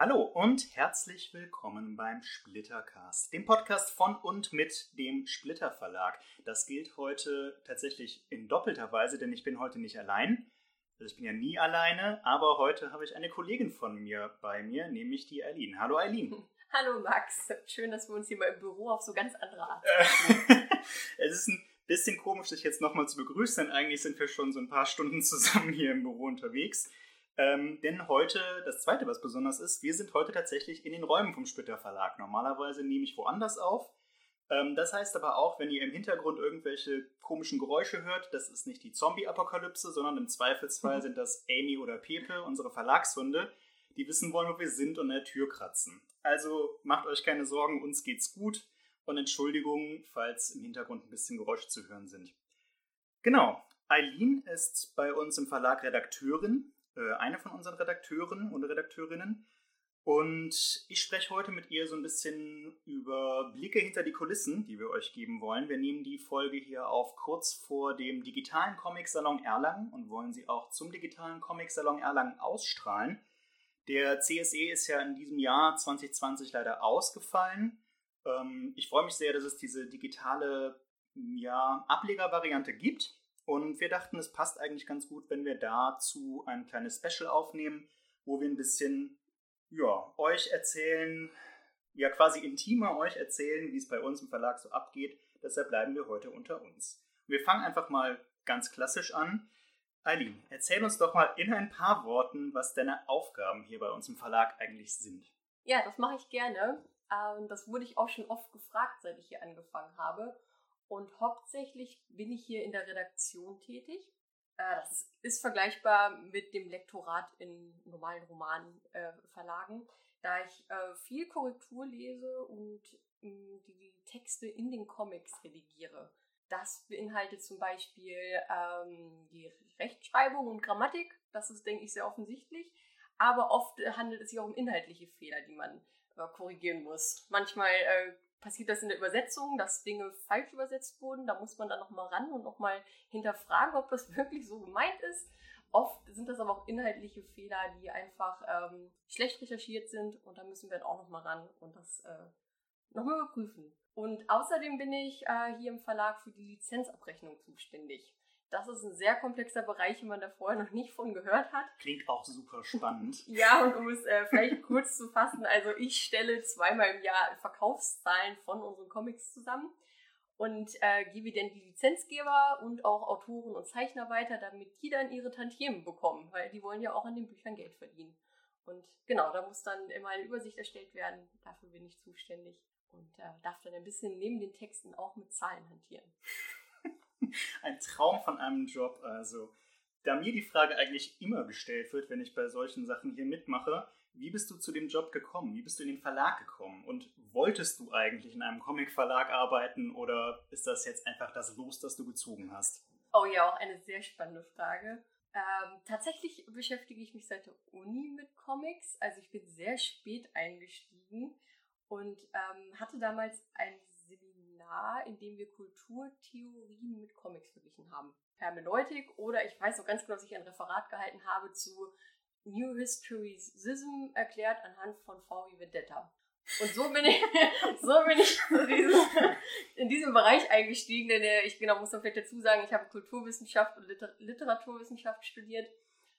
Hallo und herzlich willkommen beim Splittercast, dem Podcast von und mit dem Splitter Verlag. Das gilt heute tatsächlich in doppelter Weise, denn ich bin heute nicht allein. Also ich bin ja nie alleine, aber heute habe ich eine Kollegin von mir bei mir, nämlich die Eileen. Hallo Eileen. Hallo Max, schön, dass wir uns hier mal im Büro auf so ganz andere Art. es ist ein bisschen komisch, dich jetzt nochmal zu begrüßen, denn eigentlich sind wir schon so ein paar Stunden zusammen hier im Büro unterwegs. Ähm, denn heute, das zweite, was besonders ist, wir sind heute tatsächlich in den Räumen vom Splitter Verlag. Normalerweise nehme ich woanders auf. Ähm, das heißt aber auch, wenn ihr im Hintergrund irgendwelche komischen Geräusche hört, das ist nicht die Zombie-Apokalypse, sondern im Zweifelsfall mhm. sind das Amy oder Pepe, unsere Verlagshunde, die wissen wollen, wo wir sind und an der Tür kratzen. Also macht euch keine Sorgen, uns geht's gut und Entschuldigung, falls im Hintergrund ein bisschen Geräusche zu hören sind. Genau, Eileen ist bei uns im Verlag Redakteurin äh, eine von unseren Redakteuren und Redakteurinnen. Und ich spreche heute mit ihr so ein bisschen über Blicke hinter die Kulissen, die wir euch geben wollen. Wir nehmen die Folge hier auf kurz vor dem digitalen Comic-Salon Erlangen und wollen sie auch zum digitalen Comic-Salon Erlangen ausstrahlen. Der CSE ist ja in diesem Jahr 2020 leider ausgefallen. Ähm, ich freue mich sehr, dass es diese digitale ja, Ablegervariante gibt. Und wir dachten, es passt eigentlich ganz gut, wenn wir dazu ein kleines Special aufnehmen, wo wir ein bisschen ja, euch erzählen, ja quasi intimer euch erzählen, wie es bei uns im Verlag so abgeht. Deshalb bleiben wir heute unter uns. Wir fangen einfach mal ganz klassisch an. Eileen, erzähl uns doch mal in ein paar Worten, was deine Aufgaben hier bei uns im Verlag eigentlich sind. Ja, das mache ich gerne. Ähm, das wurde ich auch schon oft gefragt, seit ich hier angefangen habe. Und hauptsächlich bin ich hier in der Redaktion tätig. Äh, das ist vergleichbar mit dem Lektorat in normalen Romanverlagen, äh, da ich äh, viel Korrektur lese und ähm, die Texte in den Comics redigiere. Das beinhaltet zum Beispiel ähm, die Rechtschreibung und Grammatik. Das ist, denke ich, sehr offensichtlich. Aber oft handelt es sich auch um inhaltliche Fehler, die man korrigieren muss. Manchmal passiert das in der Übersetzung, dass Dinge falsch übersetzt wurden. Da muss man dann nochmal ran und nochmal hinterfragen, ob das wirklich so gemeint ist. Oft sind das aber auch inhaltliche Fehler, die einfach ähm, schlecht recherchiert sind und da müssen wir dann auch nochmal ran und das äh, nochmal überprüfen. Und außerdem bin ich äh, hier im Verlag für die Lizenzabrechnung zuständig. Das ist ein sehr komplexer Bereich, den man da vorher noch nicht von gehört hat. Klingt auch super spannend. ja, und um es äh, vielleicht kurz zu fassen, also ich stelle zweimal im Jahr Verkaufszahlen von unseren Comics zusammen und äh, gebe dann die Lizenzgeber und auch Autoren und Zeichner weiter, damit die dann ihre Tantiemen bekommen, weil die wollen ja auch an den Büchern Geld verdienen. Und genau, da muss dann immer eine Übersicht erstellt werden. Dafür bin ich zuständig und äh, darf dann ein bisschen neben den Texten auch mit Zahlen hantieren. ein Traum von einem Job. Also, da mir die Frage eigentlich immer gestellt wird, wenn ich bei solchen Sachen hier mitmache, wie bist du zu dem Job gekommen? Wie bist du in den Verlag gekommen? Und wolltest du eigentlich in einem Comicverlag arbeiten oder ist das jetzt einfach das Los, das du gezogen hast? Oh ja, auch eine sehr spannende Frage. Ähm, tatsächlich beschäftige ich mich seit der Uni mit Comics. Also ich bin sehr spät eingestiegen und ähm, hatte damals ein Seminar, in dem wir Kulturtheorien mit Comics verglichen haben. Hermeneutik oder ich weiß noch ganz genau, dass ich ein Referat gehalten habe zu New Historicism erklärt anhand von V.I. Vendetta. Und so bin ich, so bin ich in diesem Bereich eingestiegen, denn äh, ich genau muss man vielleicht dazu sagen, ich habe Kulturwissenschaft und Liter Literaturwissenschaft studiert.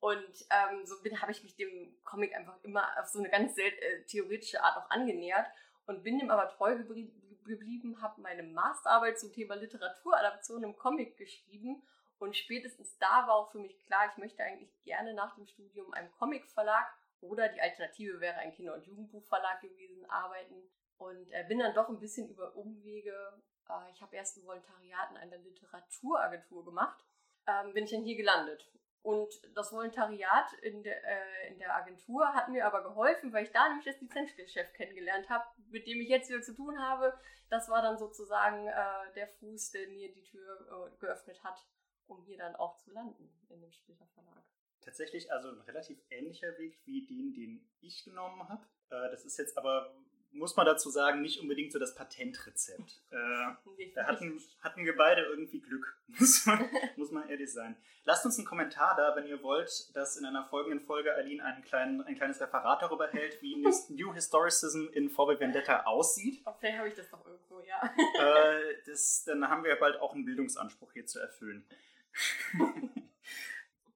Und ähm, so habe ich mich dem Comic einfach immer auf so eine ganz äh, theoretische Art auch angenähert und bin dem aber treu geblieben geblieben, habe meine Masterarbeit zum Thema Literaturadaption im Comic geschrieben und spätestens da war auch für mich klar, ich möchte eigentlich gerne nach dem Studium einem Comicverlag oder die Alternative wäre ein Kinder- und Jugendbuchverlag gewesen, arbeiten und äh, bin dann doch ein bisschen über Umwege. Äh, ich habe erst ein Volontariat in einer Literaturagentur gemacht, ähm, bin ich dann hier gelandet und das Volontariat in der, äh, in der Agentur hat mir aber geholfen, weil ich da nämlich das Lizenzgeschäft kennengelernt habe, mit dem ich jetzt wieder zu tun habe. Das war dann sozusagen äh, der Fuß, der mir die Tür äh, geöffnet hat, um hier dann auch zu landen in dem Splitter Verlag. Tatsächlich also ein relativ ähnlicher Weg wie den, den ich genommen habe. Äh, das ist jetzt aber muss man dazu sagen, nicht unbedingt so das Patentrezept. Äh, da hatten, hatten wir beide irgendwie Glück, muss man, muss man ehrlich sein. Lasst uns einen Kommentar da, wenn ihr wollt, dass in einer folgenden Folge Aline einen kleinen, ein kleines Referat darüber hält, wie New Historicism in VW Vendetta aussieht. Oh, vielleicht habe ich das doch irgendwo, ja. Äh, das, dann haben wir bald auch einen Bildungsanspruch hier zu erfüllen.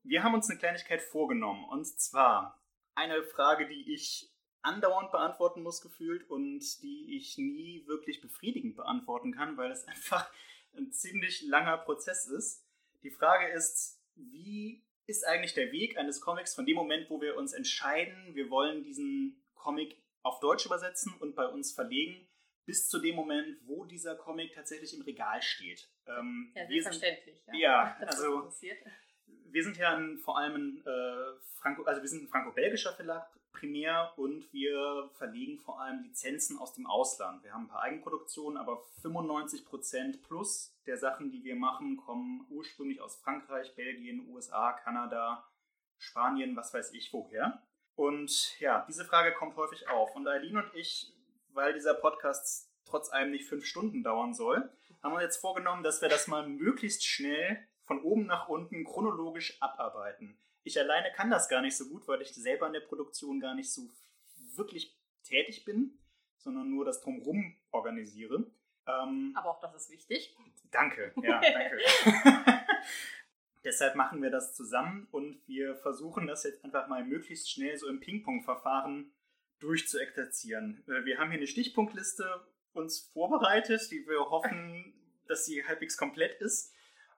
wir haben uns eine Kleinigkeit vorgenommen, und zwar eine Frage, die ich andauernd beantworten muss gefühlt und die ich nie wirklich befriedigend beantworten kann, weil es einfach ein ziemlich langer Prozess ist. Die Frage ist, wie ist eigentlich der Weg eines Comics von dem Moment, wo wir uns entscheiden, wir wollen diesen Comic auf Deutsch übersetzen und bei uns verlegen, bis zu dem Moment, wo dieser Comic tatsächlich im Regal steht. Ähm, ja, selbstverständlich. Sind, ja, ja also wir sind ja ein, vor allem ein äh, Franco, also wir sind ein franco-belgischer Verlag primär und wir verlegen vor allem Lizenzen aus dem Ausland. Wir haben ein paar Eigenproduktionen, aber 95% plus der Sachen, die wir machen, kommen ursprünglich aus Frankreich, Belgien, USA, Kanada, Spanien, was weiß ich woher. Und ja, diese Frage kommt häufig auf. Und Eileen und ich, weil dieser Podcast trotz allem nicht fünf Stunden dauern soll, haben wir jetzt vorgenommen, dass wir das mal möglichst schnell von oben nach unten chronologisch abarbeiten. Ich alleine kann das gar nicht so gut, weil ich selber in der Produktion gar nicht so wirklich tätig bin, sondern nur das Drumherum organisiere. Ähm, Aber auch das ist wichtig. Danke, ja, danke. Deshalb machen wir das zusammen und wir versuchen das jetzt einfach mal möglichst schnell so im Ping-Pong-Verfahren durchzuexerzieren. Äh, wir haben hier eine Stichpunktliste uns vorbereitet, die wir hoffen, dass sie halbwegs komplett ist.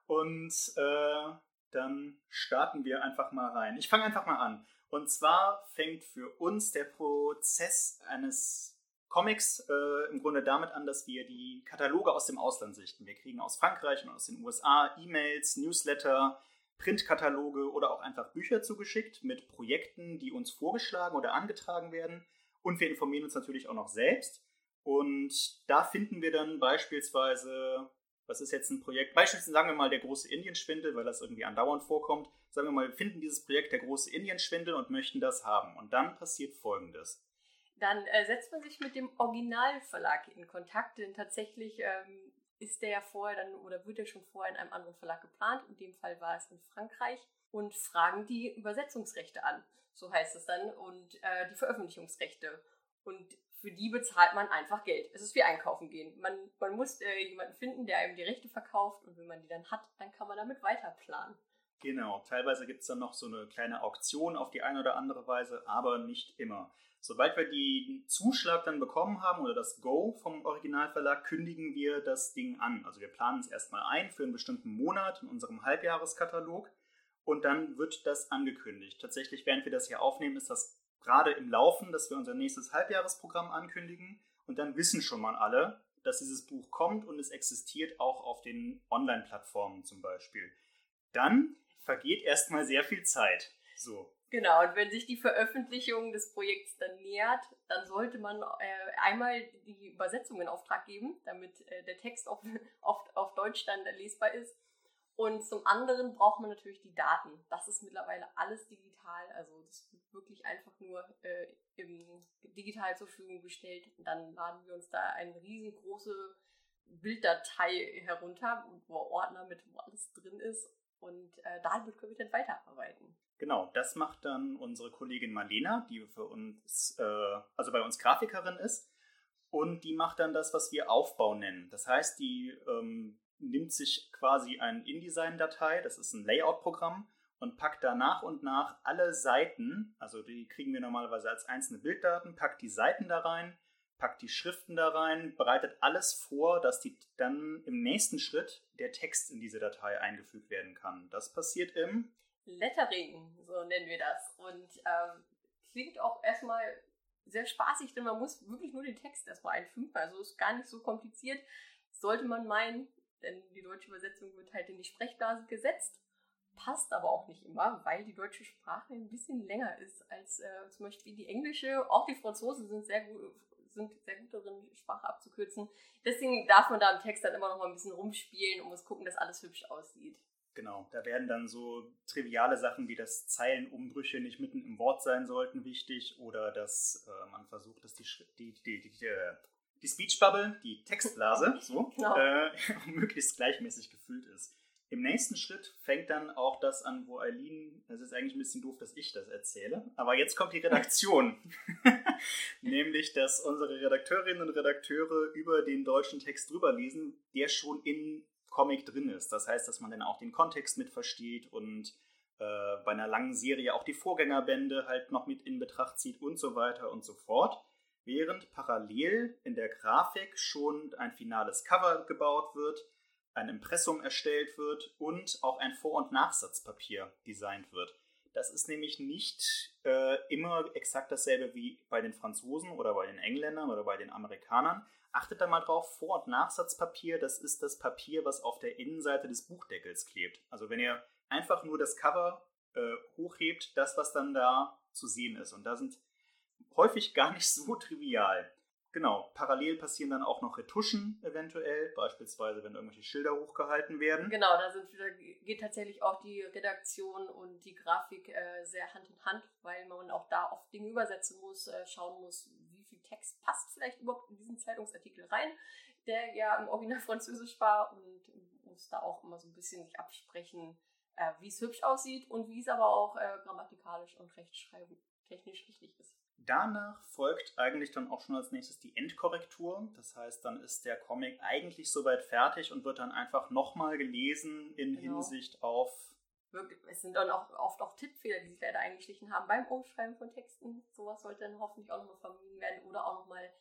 Und äh, dann starten wir einfach mal rein. Ich fange einfach mal an. Und zwar fängt für uns der Prozess eines Comics äh, im Grunde damit an, dass wir die Kataloge aus dem Ausland sichten. Wir kriegen aus Frankreich und aus den USA E-Mails, Newsletter, Printkataloge oder auch einfach Bücher zugeschickt mit Projekten, die uns vorgeschlagen oder angetragen werden. Und wir informieren uns natürlich auch noch selbst. Und da finden wir dann beispielsweise was ist jetzt ein Projekt, beispielsweise sagen wir mal der große Indienschwindel, weil das irgendwie andauernd vorkommt, sagen wir mal, wir finden dieses Projekt der große Indienschwindel und möchten das haben. Und dann passiert Folgendes. Dann äh, setzt man sich mit dem Originalverlag in Kontakt, denn tatsächlich ähm, ist der ja vorher dann oder wird er schon vorher in einem anderen Verlag geplant. In dem Fall war es in Frankreich und fragen die Übersetzungsrechte an. So heißt es dann und äh, die Veröffentlichungsrechte. Und für die bezahlt man einfach Geld. Es ist wie einkaufen gehen. Man, man muss äh, jemanden finden, der einem die Rechte verkauft und wenn man die dann hat, dann kann man damit weiter planen. Genau, teilweise gibt es dann noch so eine kleine Auktion auf die eine oder andere Weise, aber nicht immer. Sobald wir den Zuschlag dann bekommen haben oder das Go vom Originalverlag, kündigen wir das Ding an. Also wir planen es erstmal ein für einen bestimmten Monat in unserem Halbjahreskatalog und dann wird das angekündigt. Tatsächlich, während wir das hier aufnehmen, ist das gerade im Laufen, dass wir unser nächstes Halbjahresprogramm ankündigen und dann wissen schon mal alle, dass dieses Buch kommt und es existiert auch auf den Online-Plattformen zum Beispiel. Dann vergeht erstmal sehr viel Zeit. So. Genau, und wenn sich die Veröffentlichung des Projekts dann nähert, dann sollte man äh, einmal die Übersetzung in Auftrag geben, damit äh, der Text auf, auf, auf Deutsch dann lesbar ist. Und zum anderen braucht man natürlich die Daten. Das ist mittlerweile alles digital. Also das wird wirklich einfach nur äh, im, digital zur Verfügung gestellt. Und dann laden wir uns da eine riesengroße Bilddatei herunter, wo Ordner mit wo alles drin ist. Und äh, damit können wir dann weiterarbeiten. Genau, das macht dann unsere Kollegin Marlena, die für uns, äh, also bei uns Grafikerin ist. Und die macht dann das, was wir Aufbau nennen. Das heißt, die ähm, nimmt sich quasi eine InDesign-Datei, das ist ein Layout-Programm, und packt da nach und nach alle Seiten, also die kriegen wir normalerweise als einzelne Bilddaten, packt die Seiten da rein, packt die Schriften da rein, bereitet alles vor, dass die dann im nächsten Schritt der Text in diese Datei eingefügt werden kann. Das passiert im Lettering, so nennen wir das. Und ähm, klingt auch erstmal sehr spaßig, denn man muss wirklich nur den Text erstmal einfügen. Also ist gar nicht so kompliziert. Sollte man meinen, denn die deutsche Übersetzung wird halt in die Sprechblase gesetzt, passt aber auch nicht immer, weil die deutsche Sprache ein bisschen länger ist als äh, zum Beispiel die englische. Auch die Franzosen sind sehr gut, sind sehr gut darin, Sprache abzukürzen. Deswegen darf man da im Text dann immer noch mal ein bisschen rumspielen und muss gucken, dass alles hübsch aussieht. Genau, da werden dann so triviale Sachen wie, dass Zeilenumbrüche nicht mitten im Wort sein sollten wichtig oder dass äh, man versucht, dass die, die, die, die, die, die Speech Bubble, die Textblase, so, genau. äh, möglichst gleichmäßig gefüllt ist. Im nächsten Schritt fängt dann auch das an, wo Eileen, es ist eigentlich ein bisschen doof, dass ich das erzähle, aber jetzt kommt die Redaktion. Nämlich, dass unsere Redakteurinnen und Redakteure über den deutschen Text drüber lesen, der schon in Comic drin ist. Das heißt, dass man dann auch den Kontext mit versteht und äh, bei einer langen Serie auch die Vorgängerbände halt noch mit in Betracht zieht und so weiter und so fort. Während parallel in der Grafik schon ein finales Cover gebaut wird, ein Impressum erstellt wird und auch ein Vor- und Nachsatzpapier designt wird. Das ist nämlich nicht äh, immer exakt dasselbe wie bei den Franzosen oder bei den Engländern oder bei den Amerikanern. Achtet da mal drauf, Vor- und Nachsatzpapier, das ist das Papier, was auf der Innenseite des Buchdeckels klebt. Also wenn ihr einfach nur das Cover äh, hochhebt, das, was dann da zu sehen ist. Und da sind häufig gar nicht so trivial. Genau, parallel passieren dann auch noch Retuschen eventuell, beispielsweise wenn irgendwelche Schilder hochgehalten werden. Genau, da sind wieder, geht tatsächlich auch die Redaktion und die Grafik äh, sehr Hand in Hand, weil man auch da oft Dinge übersetzen muss, äh, schauen muss, wie viel Text passt vielleicht überhaupt in diesen Zeitungsartikel rein, der ja im Original Französisch war und muss da auch immer so ein bisschen sich absprechen, äh, wie es hübsch aussieht und wie es aber auch äh, grammatikalisch und rechtschreibtechnisch richtig ist. Danach folgt eigentlich dann auch schon als nächstes die Endkorrektur. Das heißt, dann ist der Comic eigentlich soweit fertig und wird dann einfach nochmal gelesen in genau. Hinsicht auf. Es sind dann auch oft auch Tippfehler, die sich leider eingeschlichen haben beim Umschreiben von Texten. Sowas sollte dann hoffentlich auch nochmal vermieden werden oder auch nochmal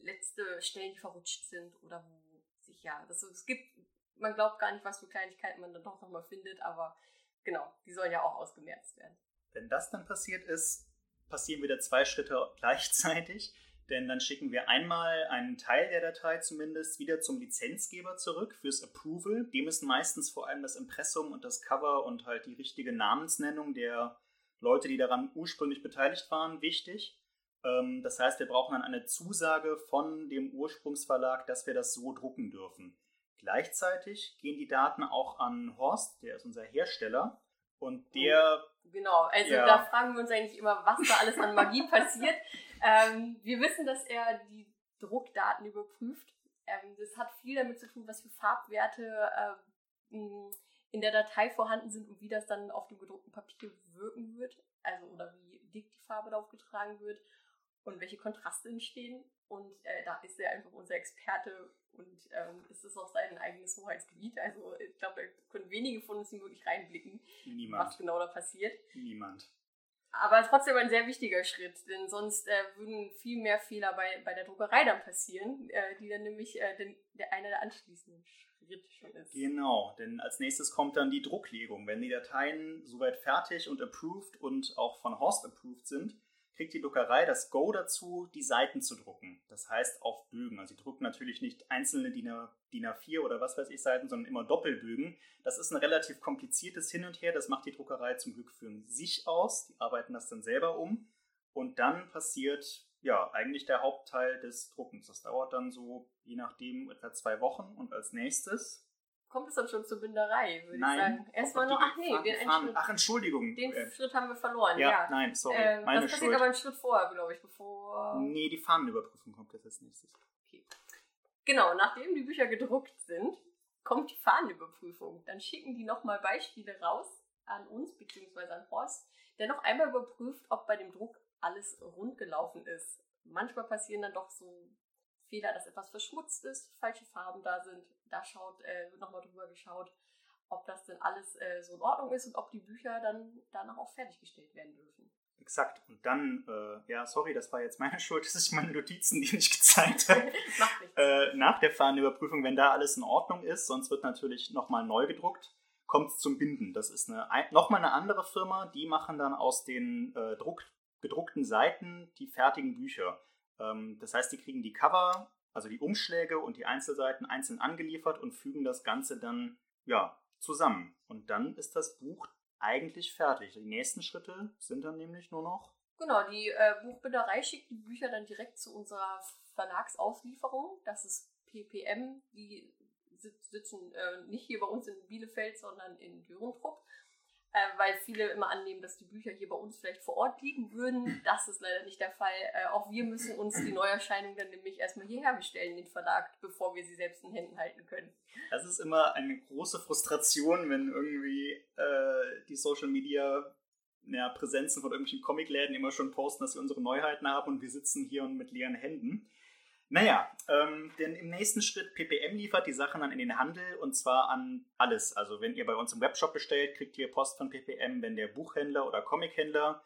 letzte Stellen, die verrutscht sind oder wo sich ja. Das, es gibt, man glaubt gar nicht, was für Kleinigkeiten man dann doch nochmal findet, aber genau, die sollen ja auch ausgemerzt werden. Wenn das dann passiert ist, passieren wieder zwei Schritte gleichzeitig, denn dann schicken wir einmal einen Teil der Datei zumindest wieder zum Lizenzgeber zurück fürs Approval. Dem ist meistens vor allem das Impressum und das Cover und halt die richtige Namensnennung der Leute, die daran ursprünglich beteiligt waren, wichtig. Ähm, das heißt, wir brauchen dann eine Zusage von dem Ursprungsverlag, dass wir das so drucken dürfen. Gleichzeitig gehen die Daten auch an Horst, der ist unser Hersteller, und der Genau, also ja. da fragen wir uns eigentlich immer, was da alles an Magie passiert. Ähm, wir wissen, dass er die Druckdaten überprüft. Ähm, das hat viel damit zu tun, was für Farbwerte ähm, in der Datei vorhanden sind und wie das dann auf dem gedruckten Papier wirken wird. Also oder wie dick die Farbe darauf getragen wird und welche Kontraste entstehen. Und äh, da ist er einfach unser Experte und ähm, es ist auch sein eigenes Hoheitsgebiet. Also ich glaube, da können wenige von uns wirklich reinblicken, Niemand. was genau da passiert. Niemand. Aber trotzdem ein sehr wichtiger Schritt, denn sonst äh, würden viel mehr Fehler bei, bei der Druckerei dann passieren, äh, die dann nämlich äh, den, der einer der anschließenden Schritte schon ist. Genau, denn als nächstes kommt dann die Drucklegung. Wenn die Dateien soweit fertig und approved und auch von Horst approved sind, kriegt die Druckerei das Go dazu, die Seiten zu drucken. Das heißt auf Bögen. Also sie drucken natürlich nicht einzelne DIN, A4 oder was weiß ich Seiten, sondern immer Doppelbögen. Das ist ein relativ kompliziertes Hin und Her. Das macht die Druckerei zum Glück für sich aus. Die arbeiten das dann selber um. Und dann passiert ja eigentlich der Hauptteil des Druckens. Das dauert dann so je nachdem etwa zwei Wochen. Und als nächstes kommt es dann schon zur Binderei, würde nein, ich sagen. Erstmal nur, ach nee, den Fahren, Schritt, Ach, Entschuldigung. Den äh, Schritt haben wir verloren, ja. ja. Nein, sorry, äh, meine Das passiert Schuld. aber einen Schritt vorher, glaube ich, bevor... Nee, die Fahnenüberprüfung kommt jetzt als nächstes. Okay. Genau, nachdem die Bücher gedruckt sind, kommt die Fahnenüberprüfung. Dann schicken die nochmal Beispiele raus an uns, beziehungsweise an Horst, der noch einmal überprüft, ob bei dem Druck alles rund gelaufen ist. Manchmal passieren dann doch so Fehler, dass etwas verschmutzt ist, falsche Farben da sind. Da schaut, äh, wird nochmal drüber geschaut, ob das denn alles äh, so in Ordnung ist und ob die Bücher dann danach auch fertiggestellt werden dürfen. Exakt. Und dann, äh, ja, sorry, das war jetzt meine Schuld, dass ich meine Notizen, die nicht gezeigt habe. äh, nach der Fahnenüberprüfung, wenn da alles in Ordnung ist, sonst wird natürlich nochmal neu gedruckt, kommt es zum Binden. Das ist eine, nochmal eine andere Firma, die machen dann aus den äh, Druck, gedruckten Seiten die fertigen Bücher. Ähm, das heißt, die kriegen die Cover, also die Umschläge und die Einzelseiten einzeln angeliefert und fügen das Ganze dann ja, zusammen. Und dann ist das Buch eigentlich fertig. Die nächsten Schritte sind dann nämlich nur noch. Genau, die äh, Buchbinderei schickt die Bücher dann direkt zu unserer Verlagsauslieferung. Das ist PPM, die sitzen äh, nicht hier bei uns in Bielefeld, sondern in Dürentrupp äh, weil viele immer annehmen, dass die Bücher hier bei uns vielleicht vor Ort liegen würden. Das ist leider nicht der Fall. Äh, auch wir müssen uns die Neuerscheinung dann nämlich erstmal hierher bestellen, den Verlag, bevor wir sie selbst in Händen halten können. Das ist immer eine große Frustration, wenn irgendwie äh, die Social Media ja, Präsenzen von irgendwelchen Comicläden immer schon posten, dass sie unsere Neuheiten haben und wir sitzen hier und mit leeren Händen. Naja, ähm, denn im nächsten Schritt PPM liefert die Sachen dann in den Handel und zwar an alles. Also wenn ihr bei uns im Webshop bestellt, kriegt ihr Post von PPM. Wenn der Buchhändler oder Comichändler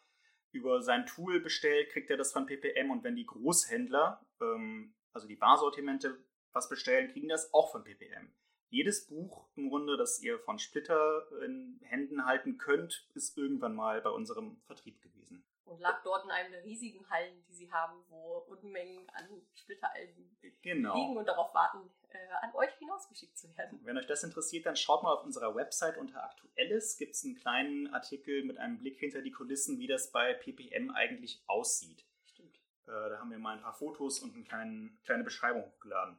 über sein Tool bestellt, kriegt er das von PPM. Und wenn die Großhändler, ähm, also die Barsortimente, was bestellen, kriegen das auch von PPM. Jedes Buch im Grunde, das ihr von Splitter in Händen halten könnt, ist irgendwann mal bei unserem Vertrieb gewesen und lag dort in einem der riesigen Hallen, die sie haben, wo Unmengen an Splitteralben genau. liegen und darauf warten, äh, an euch hinausgeschickt zu werden. Wenn euch das interessiert, dann schaut mal auf unserer Website unter Aktuelles. Gibt es einen kleinen Artikel mit einem Blick hinter die Kulissen, wie das bei PPM eigentlich aussieht. Stimmt. Äh, da haben wir mal ein paar Fotos und eine kleine, kleine Beschreibung hochgeladen.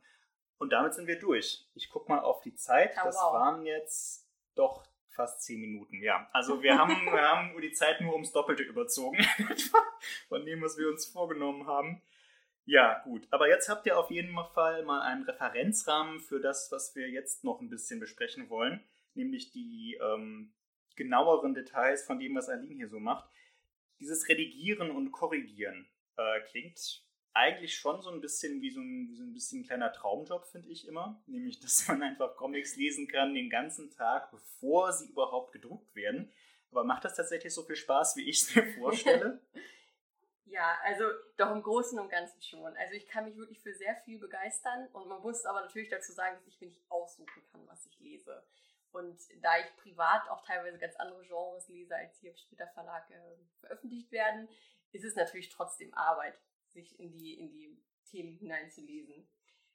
Und damit sind wir durch. Ich gucke mal auf die Zeit. Oh, das wow. waren jetzt doch fast zehn Minuten, ja. Also wir haben, wir haben die Zeit nur ums Doppelte überzogen, von dem, was wir uns vorgenommen haben. Ja, gut. Aber jetzt habt ihr auf jeden Fall mal einen Referenzrahmen für das, was wir jetzt noch ein bisschen besprechen wollen, nämlich die ähm, genaueren Details von dem, was Aline hier so macht. Dieses Redigieren und Korrigieren äh, klingt eigentlich schon so ein bisschen wie so ein, wie so ein bisschen kleiner Traumjob, finde ich immer. Nämlich, dass man einfach Comics lesen kann den ganzen Tag, bevor sie überhaupt gedruckt werden. Aber macht das tatsächlich so viel Spaß, wie ich es mir vorstelle? ja, also doch im Großen und Ganzen schon. Also ich kann mich wirklich für sehr viel begeistern und man muss aber natürlich dazu sagen, dass ich mir nicht aussuchen kann, was ich lese. Und da ich privat auch teilweise ganz andere Genres lese, als hier im Splitter Verlag äh, veröffentlicht werden, ist es natürlich trotzdem Arbeit sich in die, in die Themen hineinzulesen.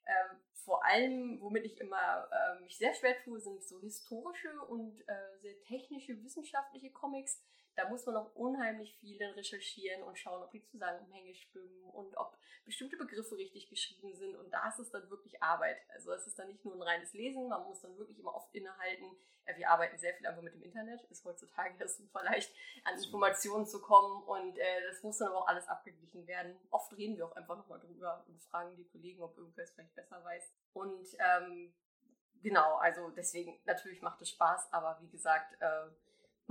Ähm, vor allem, womit ich immer äh, mich sehr schwer tue, sind so historische und äh, sehr technische, wissenschaftliche Comics, da muss man noch unheimlich viel recherchieren und schauen, ob die Zusammenhänge stimmen und ob bestimmte Begriffe richtig geschrieben sind. Und da ist es dann wirklich Arbeit. Also es ist dann nicht nur ein reines Lesen, man muss dann wirklich immer oft innehalten. Wir arbeiten sehr viel einfach mit dem Internet, ist heutzutage ja super leicht, an Informationen zu kommen und äh, das muss dann aber auch alles abgeglichen werden. Oft reden wir auch einfach nochmal drüber und fragen die Kollegen, ob irgendwer es vielleicht besser weiß. Und ähm, genau, also deswegen, natürlich macht es Spaß, aber wie gesagt, äh,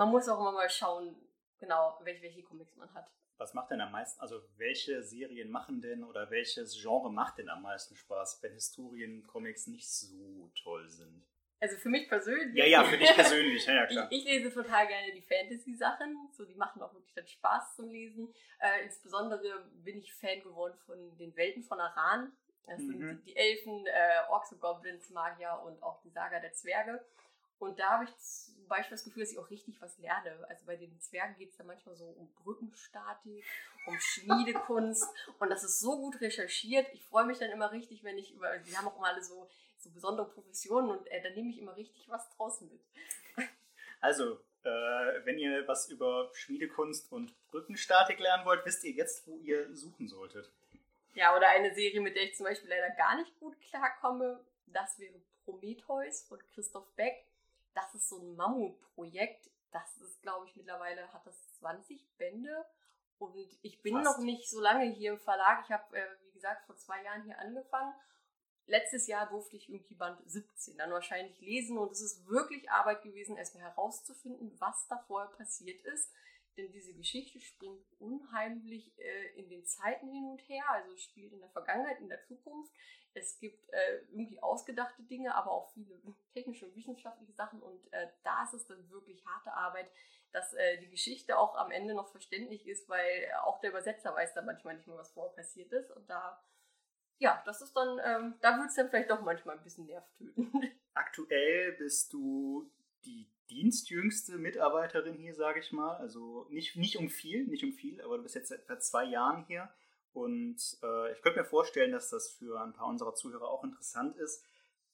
man muss auch immer mal schauen, genau, welche, welche Comics man hat. Was macht denn am meisten, also welche Serien machen denn oder welches Genre macht denn am meisten Spaß, wenn Historien-Comics nicht so toll sind? Also für mich persönlich. Ja, ja, für dich persönlich, ja, ja klar. ich, ich, lese total gerne die Fantasy-Sachen, so die machen auch wirklich dann Spaß zum Lesen. Äh, insbesondere bin ich Fan geworden von den Welten von Aran. Das mhm. sind die Elfen, äh, Orks und Goblins, Magier und auch die Saga der Zwerge. Und da habe ich zum Beispiel das Gefühl, dass ich auch richtig was lerne. Also bei den Zwergen geht es ja manchmal so um Brückenstatik, um Schmiedekunst. und das ist so gut recherchiert. Ich freue mich dann immer richtig, wenn ich über, die haben auch immer alle so, so besondere Professionen und äh, da nehme ich immer richtig was draußen mit. Also, äh, wenn ihr was über Schmiedekunst und Brückenstatik lernen wollt, wisst ihr jetzt, wo ihr suchen solltet. Ja, oder eine Serie, mit der ich zum Beispiel leider gar nicht gut klarkomme, das wäre Prometheus von Christoph Beck das ist so ein Mammutprojekt. Das ist, glaube ich, mittlerweile hat das 20 Bände. Und ich bin Fast. noch nicht so lange hier im Verlag. Ich habe, äh, wie gesagt, vor zwei Jahren hier angefangen. Letztes Jahr durfte ich irgendwie Band 17 dann wahrscheinlich lesen. Und es ist wirklich Arbeit gewesen, erstmal herauszufinden, was da vorher passiert ist. Denn diese Geschichte springt unheimlich äh, in den Zeiten hin und her, also spielt in der Vergangenheit, in der Zukunft. Es gibt äh, irgendwie ausgedachte Dinge, aber auch viele technische und wissenschaftliche Sachen. Und äh, da ist es dann wirklich harte Arbeit, dass äh, die Geschichte auch am Ende noch verständlich ist, weil auch der Übersetzer weiß dann manchmal nicht mehr, was vorher passiert ist. Und da, ja, das ist dann, ähm, da wird es dann vielleicht doch manchmal ein bisschen nervtötend. Aktuell bist du die dienstjüngste Mitarbeiterin hier, sage ich mal. Also nicht, nicht um viel, nicht um viel, aber du bist jetzt seit etwa zwei Jahren hier. Und äh, ich könnte mir vorstellen, dass das für ein paar unserer Zuhörer auch interessant ist.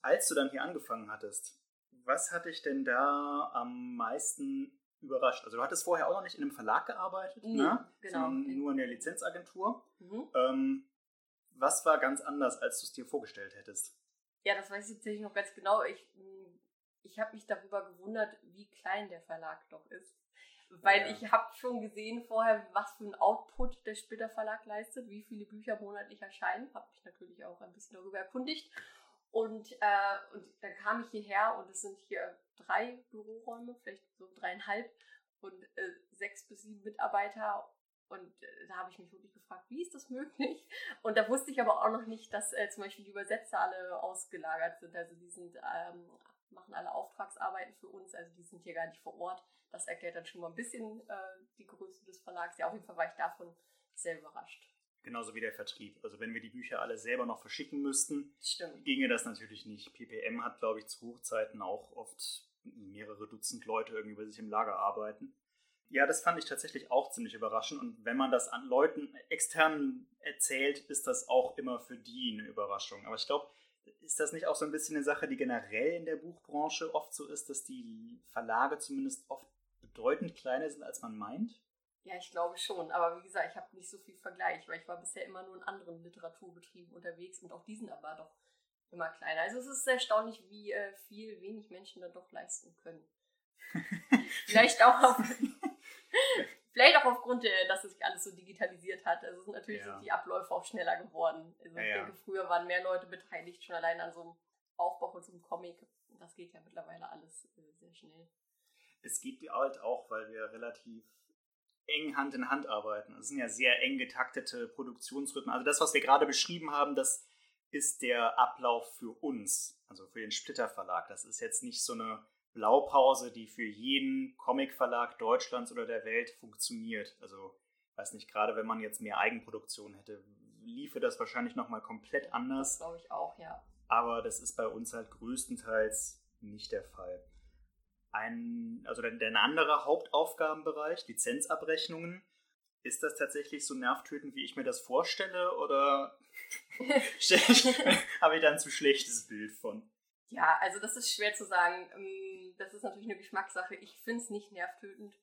Als du dann hier angefangen hattest, was hat dich denn da am meisten überrascht? Also du hattest vorher auch noch nicht in einem Verlag gearbeitet, nee, ne? genau. sondern nur in der Lizenzagentur. Mhm. Ähm, was war ganz anders, als du es dir vorgestellt hättest? Ja, das weiß ich tatsächlich noch ganz genau. Ich, ich habe mich darüber gewundert, wie klein der Verlag doch ist. Weil ja. ich habe schon gesehen vorher, was für ein Output der Splitter Verlag leistet, wie viele Bücher monatlich erscheinen. Habe mich natürlich auch ein bisschen darüber erkundigt. Und, äh, und dann kam ich hierher und es sind hier drei Büroräume, vielleicht so dreieinhalb und äh, sechs bis sieben Mitarbeiter. Und äh, da habe ich mich wirklich gefragt, wie ist das möglich? Und da wusste ich aber auch noch nicht, dass äh, zum Beispiel die Übersetzer alle ausgelagert sind. Also die sind, ähm, machen alle Auftragsarbeiten für uns, also die sind hier gar nicht vor Ort. Das erklärt dann schon mal ein bisschen äh, die Größe des Verlags. Ja, auf jeden Fall war ich davon sehr überrascht. Genauso wie der Vertrieb. Also wenn wir die Bücher alle selber noch verschicken müssten, Stimmt. ginge das natürlich nicht. PPM hat, glaube ich, zu Hochzeiten auch oft mehrere Dutzend Leute irgendwie bei sich im Lager arbeiten. Ja, das fand ich tatsächlich auch ziemlich überraschend. Und wenn man das an Leuten extern erzählt, ist das auch immer für die eine Überraschung. Aber ich glaube, ist das nicht auch so ein bisschen eine Sache, die generell in der Buchbranche oft so ist, dass die Verlage zumindest oft bedeutend kleiner sind, als man meint? Ja, ich glaube schon. Aber wie gesagt, ich habe nicht so viel Vergleich, weil ich war bisher immer nur in anderen Literaturbetrieben unterwegs und auch diesen aber doch immer kleiner. Also es ist erstaunlich, wie äh, viel wenig Menschen dann doch leisten können. Vielleicht auch auf, Vielleicht auch aufgrund, der, dass sich alles so digitalisiert hat. Also natürlich ja. sind die Abläufe auch schneller geworden. Also ja, ich denke, früher waren mehr Leute beteiligt, schon allein an so einem Aufbau von so einem Comic. Das geht ja mittlerweile alles äh, sehr schnell. Es geht halt auch, weil wir relativ eng Hand in Hand arbeiten. Es sind ja sehr eng getaktete Produktionsrhythmen. Also das, was wir gerade beschrieben haben, das ist der Ablauf für uns, also für den Splitter Verlag. Das ist jetzt nicht so eine Blaupause, die für jeden Comicverlag Deutschlands oder der Welt funktioniert. Also, weiß nicht, gerade wenn man jetzt mehr Eigenproduktion hätte, liefe das wahrscheinlich nochmal komplett anders. Das glaube ich auch, ja. Aber das ist bei uns halt größtenteils nicht der Fall. Ein, also der, der andere Hauptaufgabenbereich, Lizenzabrechnungen, ist das tatsächlich so nervtötend, wie ich mir das vorstelle, oder habe ich da ein zu schlechtes Bild von? Ja, also das ist schwer zu sagen. Das ist natürlich eine Geschmackssache. Ich finde es nicht nervtötend.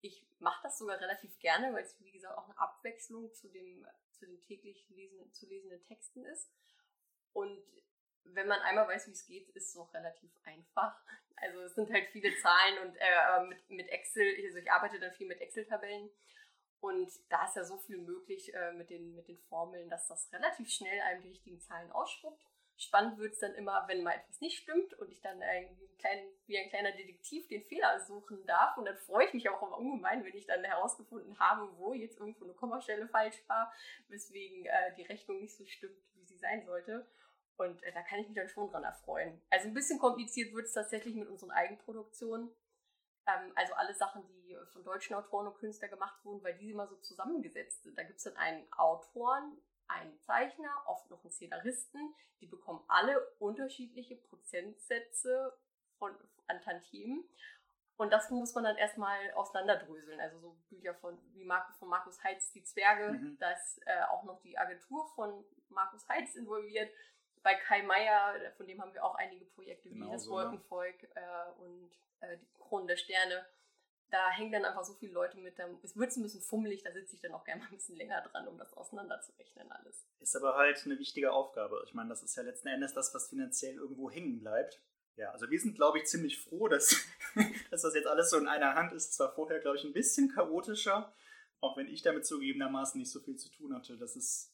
Ich mache das sogar relativ gerne, weil es, wie gesagt, auch eine Abwechslung zu, dem, zu den täglich lesenden, zu lesenden Texten ist. Und wenn man einmal weiß, wie es geht, ist es auch relativ einfach. Also es sind halt viele Zahlen und äh, mit, mit Excel, also ich arbeite dann viel mit Excel-Tabellen. Und da ist ja so viel möglich äh, mit, den, mit den Formeln, dass das relativ schnell einem die richtigen Zahlen ausspuckt. Spannend wird es dann immer, wenn mal etwas nicht stimmt und ich dann irgendwie kleinen, wie ein kleiner Detektiv den Fehler suchen darf. Und dann freue ich mich auch immer ungemein, wenn ich dann herausgefunden habe, wo jetzt irgendwo eine Kommastelle falsch war, weswegen äh, die Rechnung nicht so stimmt, wie sie sein sollte. Und äh, da kann ich mich dann schon dran erfreuen. Also ein bisschen kompliziert wird es tatsächlich mit unseren Eigenproduktionen. Ähm, also alle Sachen, die von deutschen Autoren und Künstlern gemacht wurden, weil die immer so zusammengesetzt sind. Da gibt es dann einen Autoren, einen Zeichner, oft noch einen Szenaristen. Die bekommen alle unterschiedliche Prozentsätze von, an Tantiemen. Und das muss man dann erstmal auseinanderdröseln. Also so Bücher von, wie Markus, von Markus Heitz, Die Zwerge, mhm. da ist äh, auch noch die Agentur von Markus Heitz involviert. Bei Kai Meier, von dem haben wir auch einige Projekte genau wie das so, Wolkenvolk äh, und äh, die Kronen der Sterne da hängen dann einfach so viele Leute mit. Es wird ein bisschen fummelig, da sitze ich dann auch gerne mal ein bisschen länger dran, um das auseinanderzurechnen alles. Ist aber halt eine wichtige Aufgabe. Ich meine, das ist ja letzten Endes das, was finanziell irgendwo hängen bleibt. Ja, also wir sind, glaube ich, ziemlich froh, dass, dass das jetzt alles so in einer Hand ist. Es war vorher, glaube ich, ein bisschen chaotischer, auch wenn ich damit zugegebenermaßen nicht so viel zu tun hatte. Das ist,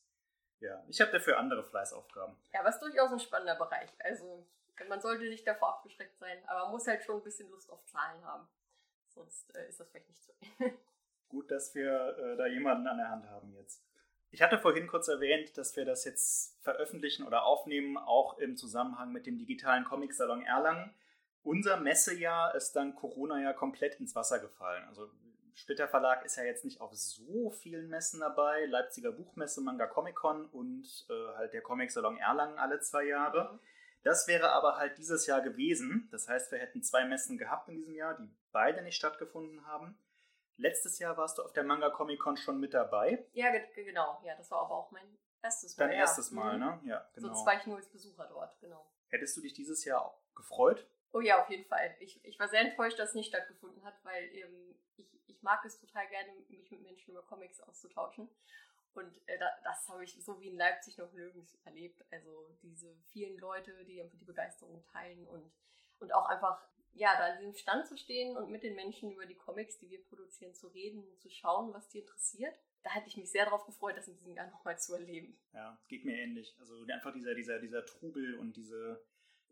ja, ich habe dafür andere Fleißaufgaben. Ja, aber es ist durchaus ein spannender Bereich. Also man sollte nicht davor abgeschreckt sein, aber man muss halt schon ein bisschen Lust auf Zahlen haben. Sonst äh, ist das vielleicht nicht so. Gut, dass wir äh, da jemanden an der Hand haben jetzt. Ich hatte vorhin kurz erwähnt, dass wir das jetzt veröffentlichen oder aufnehmen, auch im Zusammenhang mit dem digitalen Comic-Salon Erlangen. Unser Messejahr ist dann Corona ja komplett ins Wasser gefallen. Also Splitter Verlag ist ja jetzt nicht auf so vielen Messen dabei. Leipziger Buchmesse, Manga Comic Con und äh, halt der Comic Salon Erlangen alle zwei Jahre. Mhm. Das wäre aber halt dieses Jahr gewesen. Das heißt, wir hätten zwei Messen gehabt in diesem Jahr, die beide nicht stattgefunden haben. Letztes Jahr warst du auf der Manga Comic Con schon mit dabei. Ja, genau. Ja, das war aber auch mein erstes Mal. Dein erstes Mal, mhm. ne? Ja, genau. Sonst war ich nur als Besucher dort, genau. Hättest du dich dieses Jahr auch gefreut? Oh ja, auf jeden Fall. Ich, ich war sehr enttäuscht, dass es nicht stattgefunden hat, weil ähm, ich, ich mag es total gerne, mich mit Menschen über Comics auszutauschen. Und äh, das habe ich so wie in Leipzig noch nirgends erlebt. Also diese vielen Leute, die einfach die Begeisterung teilen und, und auch einfach, ja, da an diesem Stand zu stehen und mit den Menschen über die Comics, die wir produzieren, zu reden und zu schauen, was die interessiert. Da hätte ich mich sehr darauf gefreut, das in diesem Jahr nochmal zu erleben. Ja, geht mir ähnlich. Also einfach dieser, dieser, dieser Trubel und diese,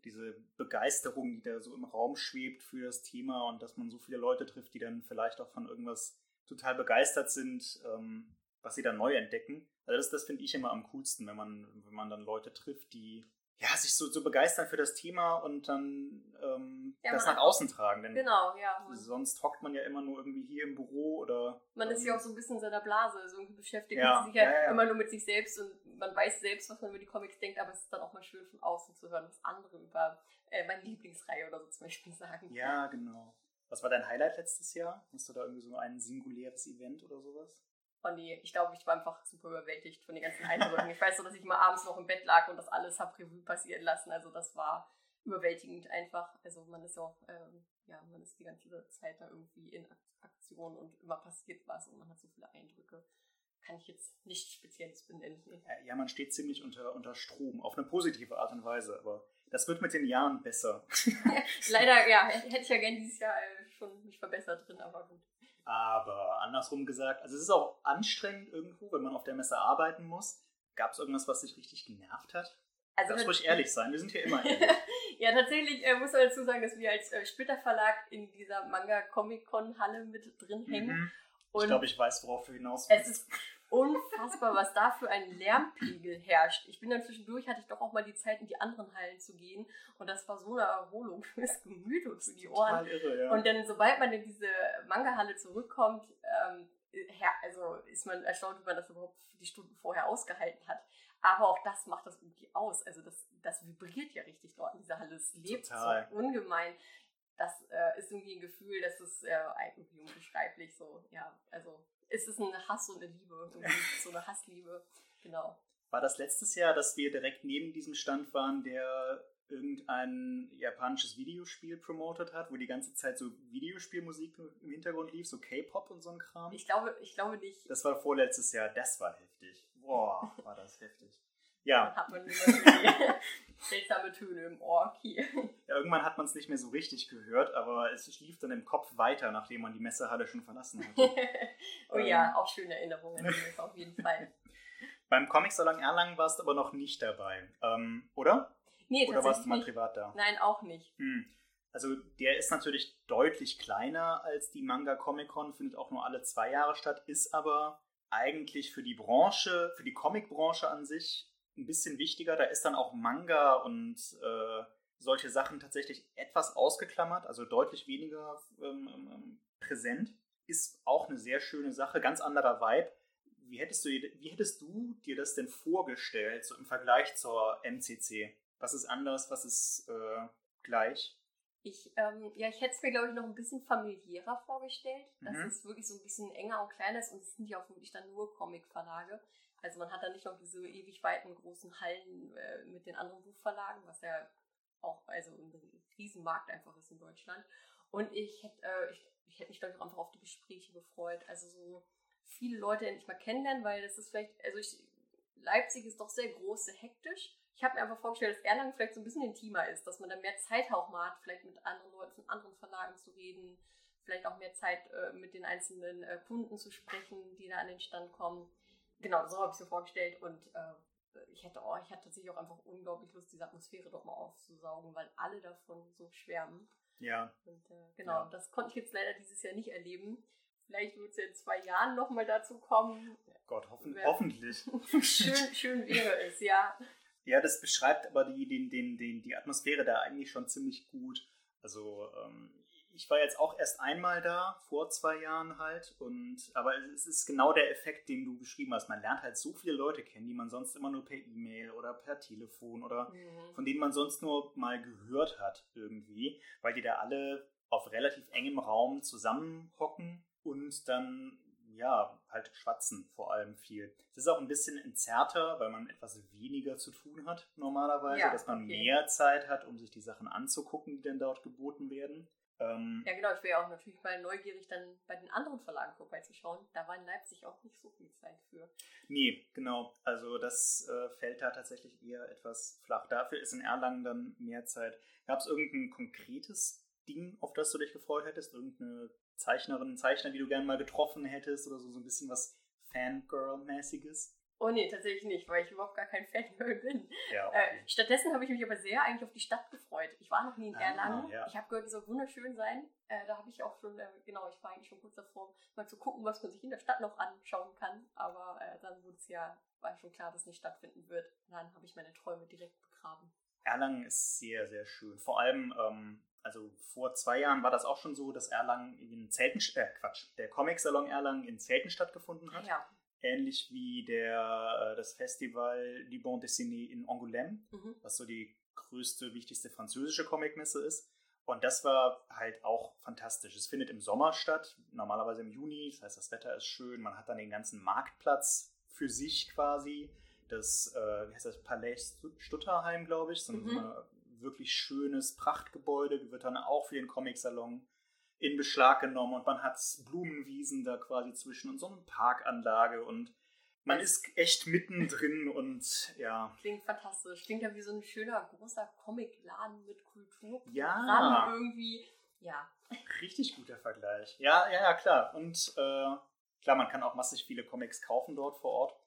diese Begeisterung, die da so im Raum schwebt für das Thema und dass man so viele Leute trifft, die dann vielleicht auch von irgendwas total begeistert sind. Ähm, was sie dann neu entdecken. Also das, das finde ich immer am coolsten, wenn man, wenn man dann Leute trifft, die ja, sich so, so begeistern für das Thema und dann ähm, ja, das nach außen tragen. Denn genau, ja. Sonst hockt man ja immer nur irgendwie hier im Büro oder. Man ist ja auch so ein bisschen in seiner Blase, also irgendwie beschäftigt ja, man sich ja, ja, ja, immer nur mit sich selbst und man weiß selbst, was man über die Comics denkt, aber es ist dann auch mal schön von außen zu hören, was andere über äh, meine Lieblingsreihe oder so zum Beispiel sagen. Ja, genau. Was war dein Highlight letztes Jahr? Hast du da irgendwie so ein singuläres Event oder sowas? Oh nee, ich glaube, ich war einfach super überwältigt von den ganzen Eindrücken. ich weiß so, dass ich mal abends noch im Bett lag und das alles habe Revue passieren lassen. Also das war überwältigend einfach. Also man ist ja auch, ähm, ja, man ist die ganze Zeit da irgendwie in Aktion und immer passiert was und man hat so viele Eindrücke. Kann ich jetzt nicht Spezielles benennen. Ja, man steht ziemlich unter, unter Strom, auf eine positive Art und Weise, aber das wird mit den Jahren besser. Leider, ja, hätte ich ja gerne dieses Jahr äh, schon mich verbessert drin, aber gut. Aber andersrum gesagt, also es ist auch anstrengend irgendwo, wenn man auf der Messe arbeiten muss. Gab es irgendwas, was dich richtig genervt hat? Also Darfst ruhig ehrlich sein, wir sind hier immer ehrlich. ja, tatsächlich äh, muss man dazu sagen, dass wir als äh, Splitter Verlag in dieser Manga-Comic-Con-Halle mit drin hängen. Mhm. ich glaube, ich weiß, worauf du hinaus willst. Es ist unfassbar, was da für ein Lärmpegel herrscht. Ich bin dann zwischendurch, hatte ich doch auch mal die Zeit, in die anderen Hallen zu gehen. Und das war so eine Erholung fürs Gemüt und für die Ohren. Irre, ja. Und dann, sobald man in diese Manga-Halle zurückkommt, ähm, also ist man erstaunt, wie man das überhaupt die Stunden vorher ausgehalten hat. Aber auch das macht das irgendwie aus. Also das, das vibriert ja richtig dort in dieser Halle. Es lebt Total. so ungemein. Das äh, ist irgendwie ein Gefühl, das ist äh, irgendwie unbeschreiblich so. Ja, also ist es ein Hass und eine Liebe, so eine Hassliebe, genau. War das letztes Jahr, dass wir direkt neben diesem Stand waren, der irgendein japanisches Videospiel promotet hat, wo die ganze Zeit so Videospielmusik im Hintergrund lief, so K-Pop und so ein Kram? Ich glaube, ich glaube nicht. Das war vorletztes Jahr, das war heftig. Boah, war das heftig. Ja. Hat man seltsame Töne im Ohr hier. Ja, irgendwann hat man es nicht mehr so richtig gehört, aber es lief dann im Kopf weiter, nachdem man die Messehalle schon verlassen hatte. oh ähm. ja, auch schöne Erinnerungen auf jeden Fall. Beim Comic Salon Erlangen warst du aber noch nicht dabei, ähm, oder? Nee, Oder warst du mal privat da? Nein, auch nicht. Hm. Also der ist natürlich deutlich kleiner als die Manga Comic Con, findet auch nur alle zwei Jahre statt, ist aber eigentlich für die Branche, für die Comic-Branche an sich ein bisschen wichtiger. Da ist dann auch Manga und äh, solche Sachen tatsächlich etwas ausgeklammert, also deutlich weniger ähm, ähm, ähm, präsent. Ist auch eine sehr schöne Sache, ganz anderer Vibe. Wie hättest, du, wie hättest du dir das denn vorgestellt, so im Vergleich zur MCC? Was ist anders, was ist äh, gleich? Ich, ähm, ja, ich hätte es mir, glaube ich, noch ein bisschen familiärer vorgestellt, dass mhm. es wirklich so ein bisschen enger und kleiner ist und es sind ja auch wirklich dann nur Comic-Verlage. Also man hat da nicht noch diese ewig weiten großen Hallen äh, mit den anderen Buchverlagen, was ja auch also ein Riesenmarkt einfach ist in Deutschland. Und ich hätte äh, ich, ich hätt mich, glaube einfach auf die Gespräche gefreut. Also so viele Leute endlich mal kennenlernen, weil das ist vielleicht, also ich, Leipzig ist doch sehr groß, sehr hektisch. Ich habe mir einfach vorgestellt, dass Erlangen vielleicht so ein bisschen intimer ist, dass man dann mehr Zeit auch mal hat, vielleicht mit anderen Leuten von anderen Verlagen zu reden, vielleicht auch mehr Zeit äh, mit den einzelnen äh, Kunden zu sprechen, die da an den Stand kommen genau, so habe ich es mir vorgestellt und äh, ich hätte oh, ich hatte tatsächlich auch einfach unglaublich Lust, diese Atmosphäre doch mal aufzusaugen, weil alle davon so schwärmen. Ja. Und äh, genau, ja. das konnte ich jetzt leider dieses Jahr nicht erleben. Vielleicht wird es ja in zwei Jahren nochmal dazu kommen. Gott, hoffen, hoffentlich. schön, schön wäre es, ja. Ja, das beschreibt aber die, den, den, den, die Atmosphäre da eigentlich schon ziemlich gut. Also ähm, ich war jetzt auch erst einmal da, vor zwei Jahren halt. Und, aber es ist genau der Effekt, den du beschrieben hast. Man lernt halt so viele Leute kennen, die man sonst immer nur per E-Mail oder per Telefon oder mhm. von denen man sonst nur mal gehört hat irgendwie, weil die da alle auf relativ engem Raum zusammenhocken und dann ja, halt schwatzen vor allem viel. Es ist auch ein bisschen entzerrter, weil man etwas weniger zu tun hat normalerweise, ja, dass man okay. mehr Zeit hat, um sich die Sachen anzugucken, die dann dort geboten werden. Ähm, ja, genau. Ich wäre ja auch natürlich mal neugierig, dann bei den anderen Verlagen vorbeizuschauen. Da war in Leipzig auch nicht so viel Zeit für. Nee, genau. Also das äh, fällt da tatsächlich eher etwas flach. Dafür ist in Erlangen dann mehr Zeit. Gab es irgendein konkretes Ding, auf das du dich gefreut hättest? Irgendeine Zeichnerin, Zeichner, die du gerne mal getroffen hättest oder so, so ein bisschen was Fangirl-mäßiges? Oh nee, tatsächlich nicht, weil ich überhaupt gar kein Fangirl bin. Ja, okay. äh, stattdessen habe ich mich aber sehr eigentlich auf die Stadt gefreut. Ich war noch nie in Ah, Erlangen. ja. Ich habe gehört, die soll wunderschön sein. Äh, da habe ich auch schon, äh, genau, ich war eigentlich schon kurz davor, mal zu gucken, was man sich in der Stadt noch anschauen kann. Aber äh, dann wurde es ja, war schon klar, dass es nicht stattfinden wird. Und dann habe ich meine Träume direkt begraben. Erlangen ist sehr, sehr schön. Vor allem, ähm, also vor zwei Jahren war das auch schon so, dass Erlangen in Zelten, äh, Quatsch, der Comic-Salon Erlangen in Zelten stattgefunden hat. Ja. Ähnlich wie der, äh, das Festival du Bon Dessiné in Angoulême, Mhm. was so die größte, wichtigste französische Comicmesse ist. Und das war halt auch fantastisch. Es findet im Sommer statt, normalerweise im Juni. Das heißt, das Wetter ist schön. Man hat dann den ganzen Marktplatz für sich quasi. Das, äh, wie heißt das, Palais Stu- Stutterheim, glaube ich. So ein Mhm. wirklich schönes Prachtgebäude. Wird dann auch für den Comic-Salon in Beschlag genommen. Und man hat Blumenwiesen da quasi zwischen und so eine Parkanlage. Und man ist echt mittendrin und ja, Klingt fantastisch. Klingt ja wie so ein schöner, großer Comicladen mit Kulturprogramm Ja. irgendwie. Ja, Richtig guter Vergleich. Ja, ja, ja, klar. Und äh, klar, man kann auch massig viele Comics kaufen dort vor Ort.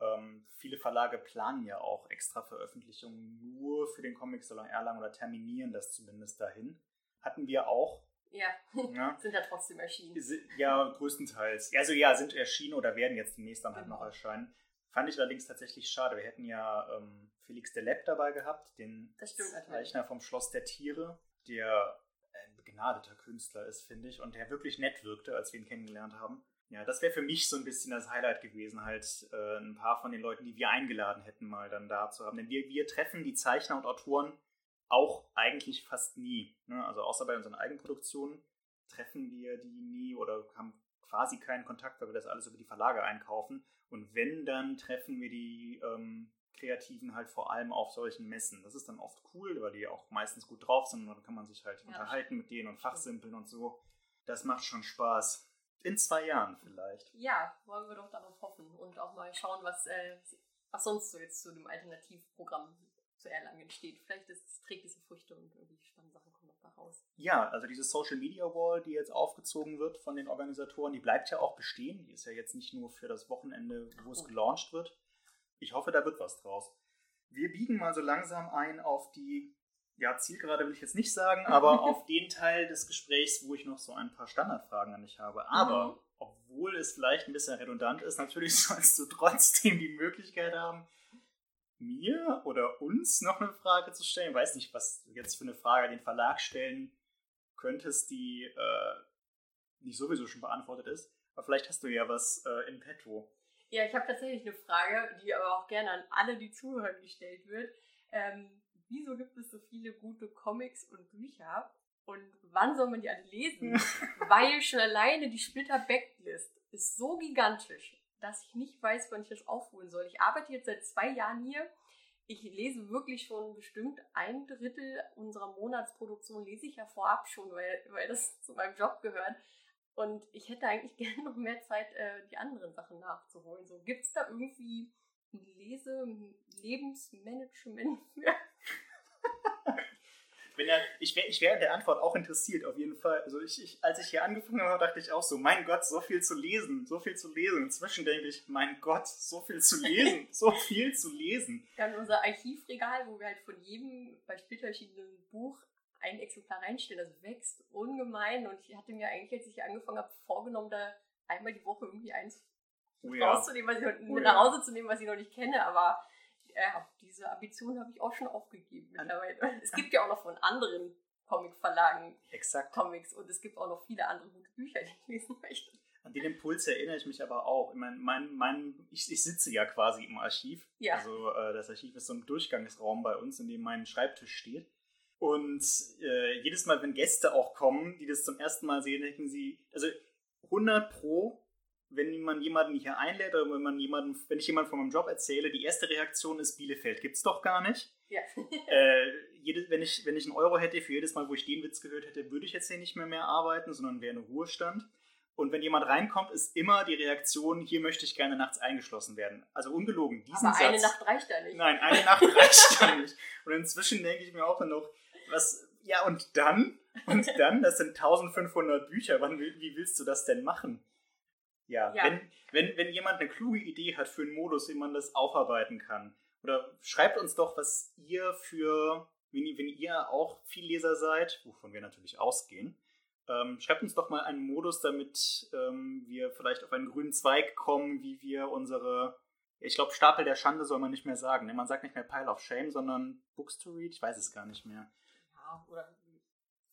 Ähm, viele Verlage planen ja auch extra Veröffentlichungen nur für den Comic-Salon Erlangen oder terminieren das zumindest dahin. Hatten wir auch. Ja, Ja, sind ja trotzdem erschienen. Ja größtenteils. Also ja, sind erschienen oder werden jetzt demnächst dann halt Genau. noch erscheinen. Fand ich allerdings tatsächlich schade. Wir hätten ja ähm, Felix Delep dabei gehabt, den. Zeichner vom Schloss der Tiere, der ein begnadeter Künstler ist, finde ich, und der wirklich nett wirkte, als wir ihn kennengelernt haben. Ja, das wäre für mich so ein bisschen das Highlight gewesen, halt äh, ein paar von den Leuten, die wir eingeladen hätten, mal dann da zu haben. Denn wir, wir treffen die Zeichner und Autoren auch eigentlich fast nie. Ne? Also außer bei unseren Eigenproduktionen treffen wir die nie oder haben quasi keinen Kontakt, weil wir das alles über die Verlage einkaufen. Und wenn, dann treffen wir die ähm, Kreativen halt vor allem auf solchen Messen. Das ist dann oft cool, weil die auch meistens gut drauf sind und dann kann man sich halt Ja, unterhalten mit denen und fachsimpeln und so. Das macht schon Spaß. In zwei Jahren vielleicht. Ja, wollen wir doch darauf hoffen und auch mal schauen, was, äh, was sonst so jetzt zu dem Alternativprogramm zu Erlangen entsteht. Vielleicht ist, trägt diese Früchte und irgendwie spannende Sachen kommen noch da raus. Ja, also diese Social Media Wall, die jetzt aufgezogen wird von den Organisatoren, die bleibt ja auch bestehen. Die ist ja jetzt nicht nur für das Wochenende, wo es Gut. gelauncht wird. Ich hoffe, da wird was draus. Wir biegen mal so langsam ein auf die, ja, Zielgerade will ich jetzt nicht sagen, aber auf den Teil des Gesprächs, wo ich noch so ein paar Standardfragen an dich habe. Aber, Mhm. obwohl es vielleicht ein bisschen redundant ist, natürlich sollst du trotzdem die Möglichkeit haben, mir oder uns noch eine Frage zu stellen. Ich weiß nicht, was du jetzt für eine Frage an den Verlag stellen könntest, die äh, nicht sowieso schon beantwortet ist. Aber vielleicht hast du ja was äh, in petto. Ja, ich habe tatsächlich eine Frage, die aber auch gerne an alle, die zuhören, gestellt wird. Ähm, wieso gibt es so viele gute Comics und Bücher? Und wann soll man die alle lesen? Weil schon alleine die Splitter-Backlist ist so gigantisch, dass ich nicht weiß, wann ich das aufholen soll. Ich arbeite jetzt seit zwei Jahren hier. Ich lese wirklich schon bestimmt ein Drittel unserer Monatsproduktion lese ich ja vorab schon, weil, weil das zu meinem Job gehört. Und ich hätte eigentlich gerne noch mehr Zeit, äh, die anderen Sachen nachzuholen. So, gibt es da irgendwie ein Lese-, Lebensmanagement für? Wenn er, ich wäre ich wär an der Antwort auch interessiert, auf jeden Fall. Also ich, ich, als ich hier angefangen habe, dachte ich auch so, mein Gott, so viel zu lesen, so viel zu lesen. Inzwischen denke ich, mein Gott, so viel zu lesen, so viel zu lesen. Wir haben unser Archivregal, wo wir halt von jedem bei erschienenen Buch ein Exemplar reinstellen. Das wächst ungemein. Und ich hatte mir eigentlich, als ich hier angefangen habe, vorgenommen, da einmal die Woche irgendwie eins Oh ja. rauszunehmen, was ich Oh ja. nach Hause zu nehmen, was ich noch nicht kenne. Aber ja, diese Ambition habe ich auch schon aufgegeben mittlerweile. Es gibt ja auch noch von anderen Comicverlagen Exakt. Comics und es gibt auch noch viele andere gute Bücher, die ich lesen möchte. An den Impuls erinnere ich mich aber auch. Ich, mein, mein, mein, ich, ich sitze ja quasi im Archiv. Ja. Also äh, das Archiv ist so ein Durchgangsraum bei uns, in dem mein Schreibtisch steht. Und äh, jedes Mal, wenn Gäste auch kommen, die das zum ersten Mal sehen, denken sie, also 100 pro, wenn man jemanden hier einlädt oder wenn man jemanden, wenn ich jemanden von meinem Job erzähle, die erste Reaktion ist Bielefeld gibt's doch gar nicht. Ja. äh, jede, wenn, ich, wenn ich einen Euro hätte für jedes Mal, wo ich den Witz gehört hätte, würde ich jetzt hier nicht mehr mehr arbeiten, sondern wäre in Ruhestand. Und wenn jemand reinkommt, ist immer die Reaktion, hier möchte ich gerne nachts eingeschlossen werden. Also ungelogen, diesen Aber Satz. eine Nacht reicht da nicht. Nein, eine Nacht reicht da nicht. Und inzwischen denke ich mir auch noch, was, ja und dann? Und dann, das sind 1500 Bücher, wann, wie willst du das denn machen? Ja, Ja. Wenn, wenn, wenn jemand eine kluge Idee hat für einen Modus, wie man das aufarbeiten kann, oder schreibt uns doch, was ihr für, wenn, ihr- wenn ihr auch Vielleser seid, wovon wir natürlich ausgehen, ähm, schreibt uns doch mal einen Modus, damit ähm, wir vielleicht auf einen grünen Zweig kommen, wie wir unsere, ich glaube, Stapel der Schande soll man nicht mehr sagen. Ne? Man sagt nicht mehr Pile of Shame, sondern Books to Read. Ich weiß es gar nicht mehr. Ja, oder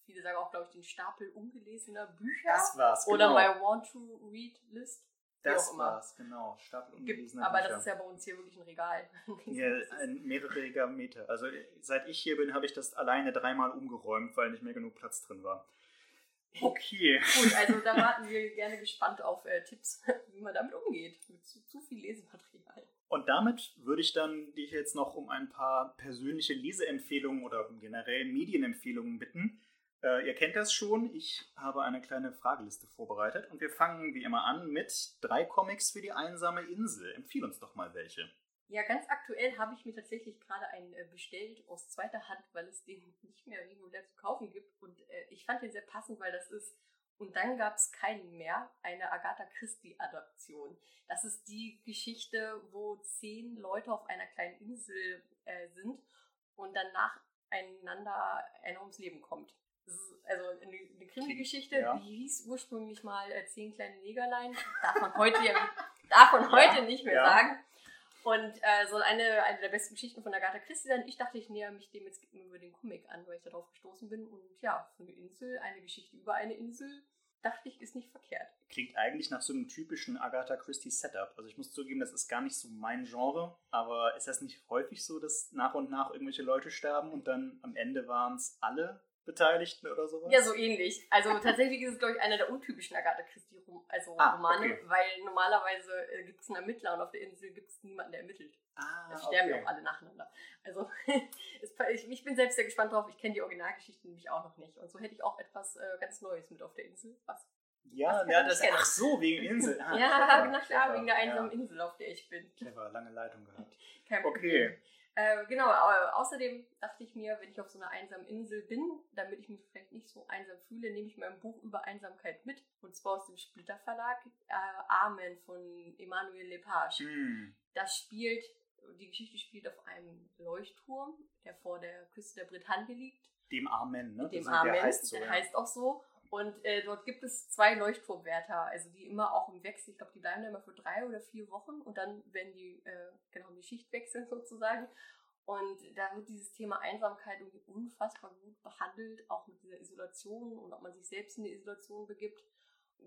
viele sagen auch, glaube ich, den Stapel ungelesener Bücher. Das war's. Oder genau. my want to read list. Das war's, genau. Stapel Gibt, ungelesener aber Bücher. das ist ja bei uns hier wirklich ein Regal. Ja, ein mehrere Meter. Also seit ich hier bin, habe ich das alleine dreimal umgeräumt, weil nicht mehr genug Platz drin war. Okay. Gut, also da warten wir gerne gespannt auf äh, Tipps, wie man damit umgeht. Mit zu, zu viel Lesematerial. Und damit würde ich dann dich jetzt noch um ein paar persönliche Leseempfehlungen oder generell Medienempfehlungen bitten. Äh, ihr kennt das schon, ich habe eine kleine Frageliste vorbereitet und wir fangen wie immer an mit drei Comics für die einsame Insel. Empfiehl uns doch mal welche. Ja, ganz aktuell habe ich mir tatsächlich gerade einen äh, bestellt aus zweiter Hand, weil es den nicht mehr regulär zu kaufen gibt. Und äh, ich fand den sehr passend, weil das ist Und dann gab es keinen mehr, eine Agatha Christie-Adaption. Das ist die Geschichte, wo zehn Leute auf einer kleinen Insel äh, sind und dann nacheinander einer ums Leben kommt. Also eine, eine Krimi-Geschichte, Ja. die hieß ursprünglich mal äh, Zehn kleine Negerlein. Darf man heute, ja, darf man heute nicht mehr ja. sagen. Und äh, soll eine, eine der besten Geschichten von Agatha Christie sein. Ich dachte, ich näher mich dem jetzt über den Comic an, weil ich darauf gestoßen bin. Und ja, eine Insel, eine Geschichte über eine Insel, dachte ich, ist nicht verkehrt. Klingt eigentlich nach so einem typischen Agatha Christie Setup. Also ich muss zugeben, das ist gar nicht so mein Genre, aber ist das nicht häufig so, dass nach und nach irgendwelche Leute sterben und dann am Ende waren es alle Beteiligten oder sowas? Ja, so ähnlich. Also tatsächlich ist es, glaube ich, einer der untypischen Agatha Christie also Ah, okay. weil normalerweise äh, gibt es einen Ermittler und auf der Insel gibt es niemanden, der ermittelt. Ah, Da sterben ja okay. auch alle nacheinander. Also es, ich, ich bin selbst sehr gespannt drauf. Ich kenne die Originalgeschichten nämlich auch noch nicht. Und so hätte ich auch etwas äh, ganz Neues mit auf der Insel. Was? Ja, Was ja das, kennen? ach so, wegen Insel. Ah, ja, clever, na klar, wegen der einsamen Ja, Insel, auf der ich bin. clever, lange Leitung gehabt. Kein Okay. Äh, genau, außerdem dachte ich mir, wenn ich auf so einer einsamen Insel bin, damit ich mich vielleicht nicht so einsam fühle, nehme ich mir ein Buch über Einsamkeit mit. Und zwar aus dem Splitter Verlag, äh, Amen von Emmanuel Lepage. Hm. Das spielt, die Geschichte spielt auf einem Leuchtturm, der vor der Küste der Bretagne liegt. Dem Amen, ne? Dem Amen, Der heißt so. der ja. heißt auch so. Und äh, dort gibt es zwei Leuchtturmwärter, also die immer auch im Wechsel, ich glaube, die bleiben da immer für drei oder vier Wochen und dann werden die, äh, genau, die Schicht wechseln sozusagen. Und da wird dieses Thema Einsamkeit irgendwie unfassbar gut behandelt, auch mit dieser Isolation und ob man sich selbst in die Isolation begibt.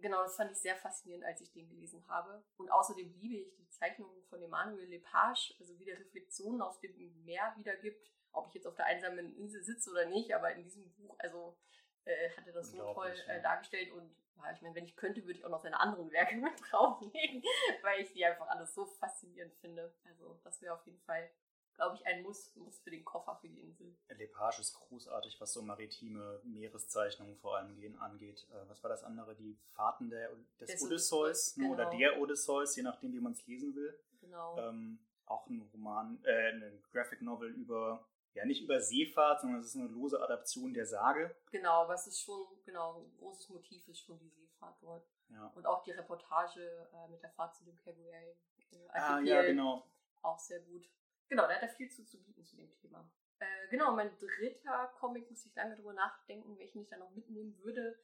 Genau, das fand ich sehr faszinierend, als ich den gelesen habe. Und außerdem liebe ich die Zeichnungen von Emmanuel Lepage, also wie der Reflexionen auf dem Meer wiedergibt. Ob ich jetzt auf der einsamen Insel sitze oder nicht, aber in diesem Buch, also äh, hat er das so toll äh, dargestellt. Und ja, ich meine, wenn ich könnte, würde ich auch noch seine anderen Werke mit drauflegen, weil ich die einfach alles so faszinierend finde. Also das wäre auf jeden Fall, glaube ich, ein Muss, Muss für den Koffer für die Insel. Lepage ist großartig, was so maritime Meereszeichnungen vor allem gehen, angeht. Äh, was war das andere? Die Fahrten der, des, Des Odysseus ne? oder genau. der Odysseus, je nachdem, wie man es lesen will. Genau. Ähm, auch ein Roman, äh, eine Graphic Novel über, ja nicht über Seefahrt, sondern es ist eine lose Adaption der Sage. Genau, aber es ist schon, genau, ein großes Motiv ist schon die Seefahrt dort. Ja. Und auch die Reportage äh, mit der Fahrt zu dem Kerguelen. Äh, Ah, ja, genau. Auch sehr gut. Genau, da hat er viel zu, zu bieten zu dem Thema. Äh, genau, mein dritter Comic, muss ich lange drüber nachdenken, welchen ich da noch mitnehmen würde,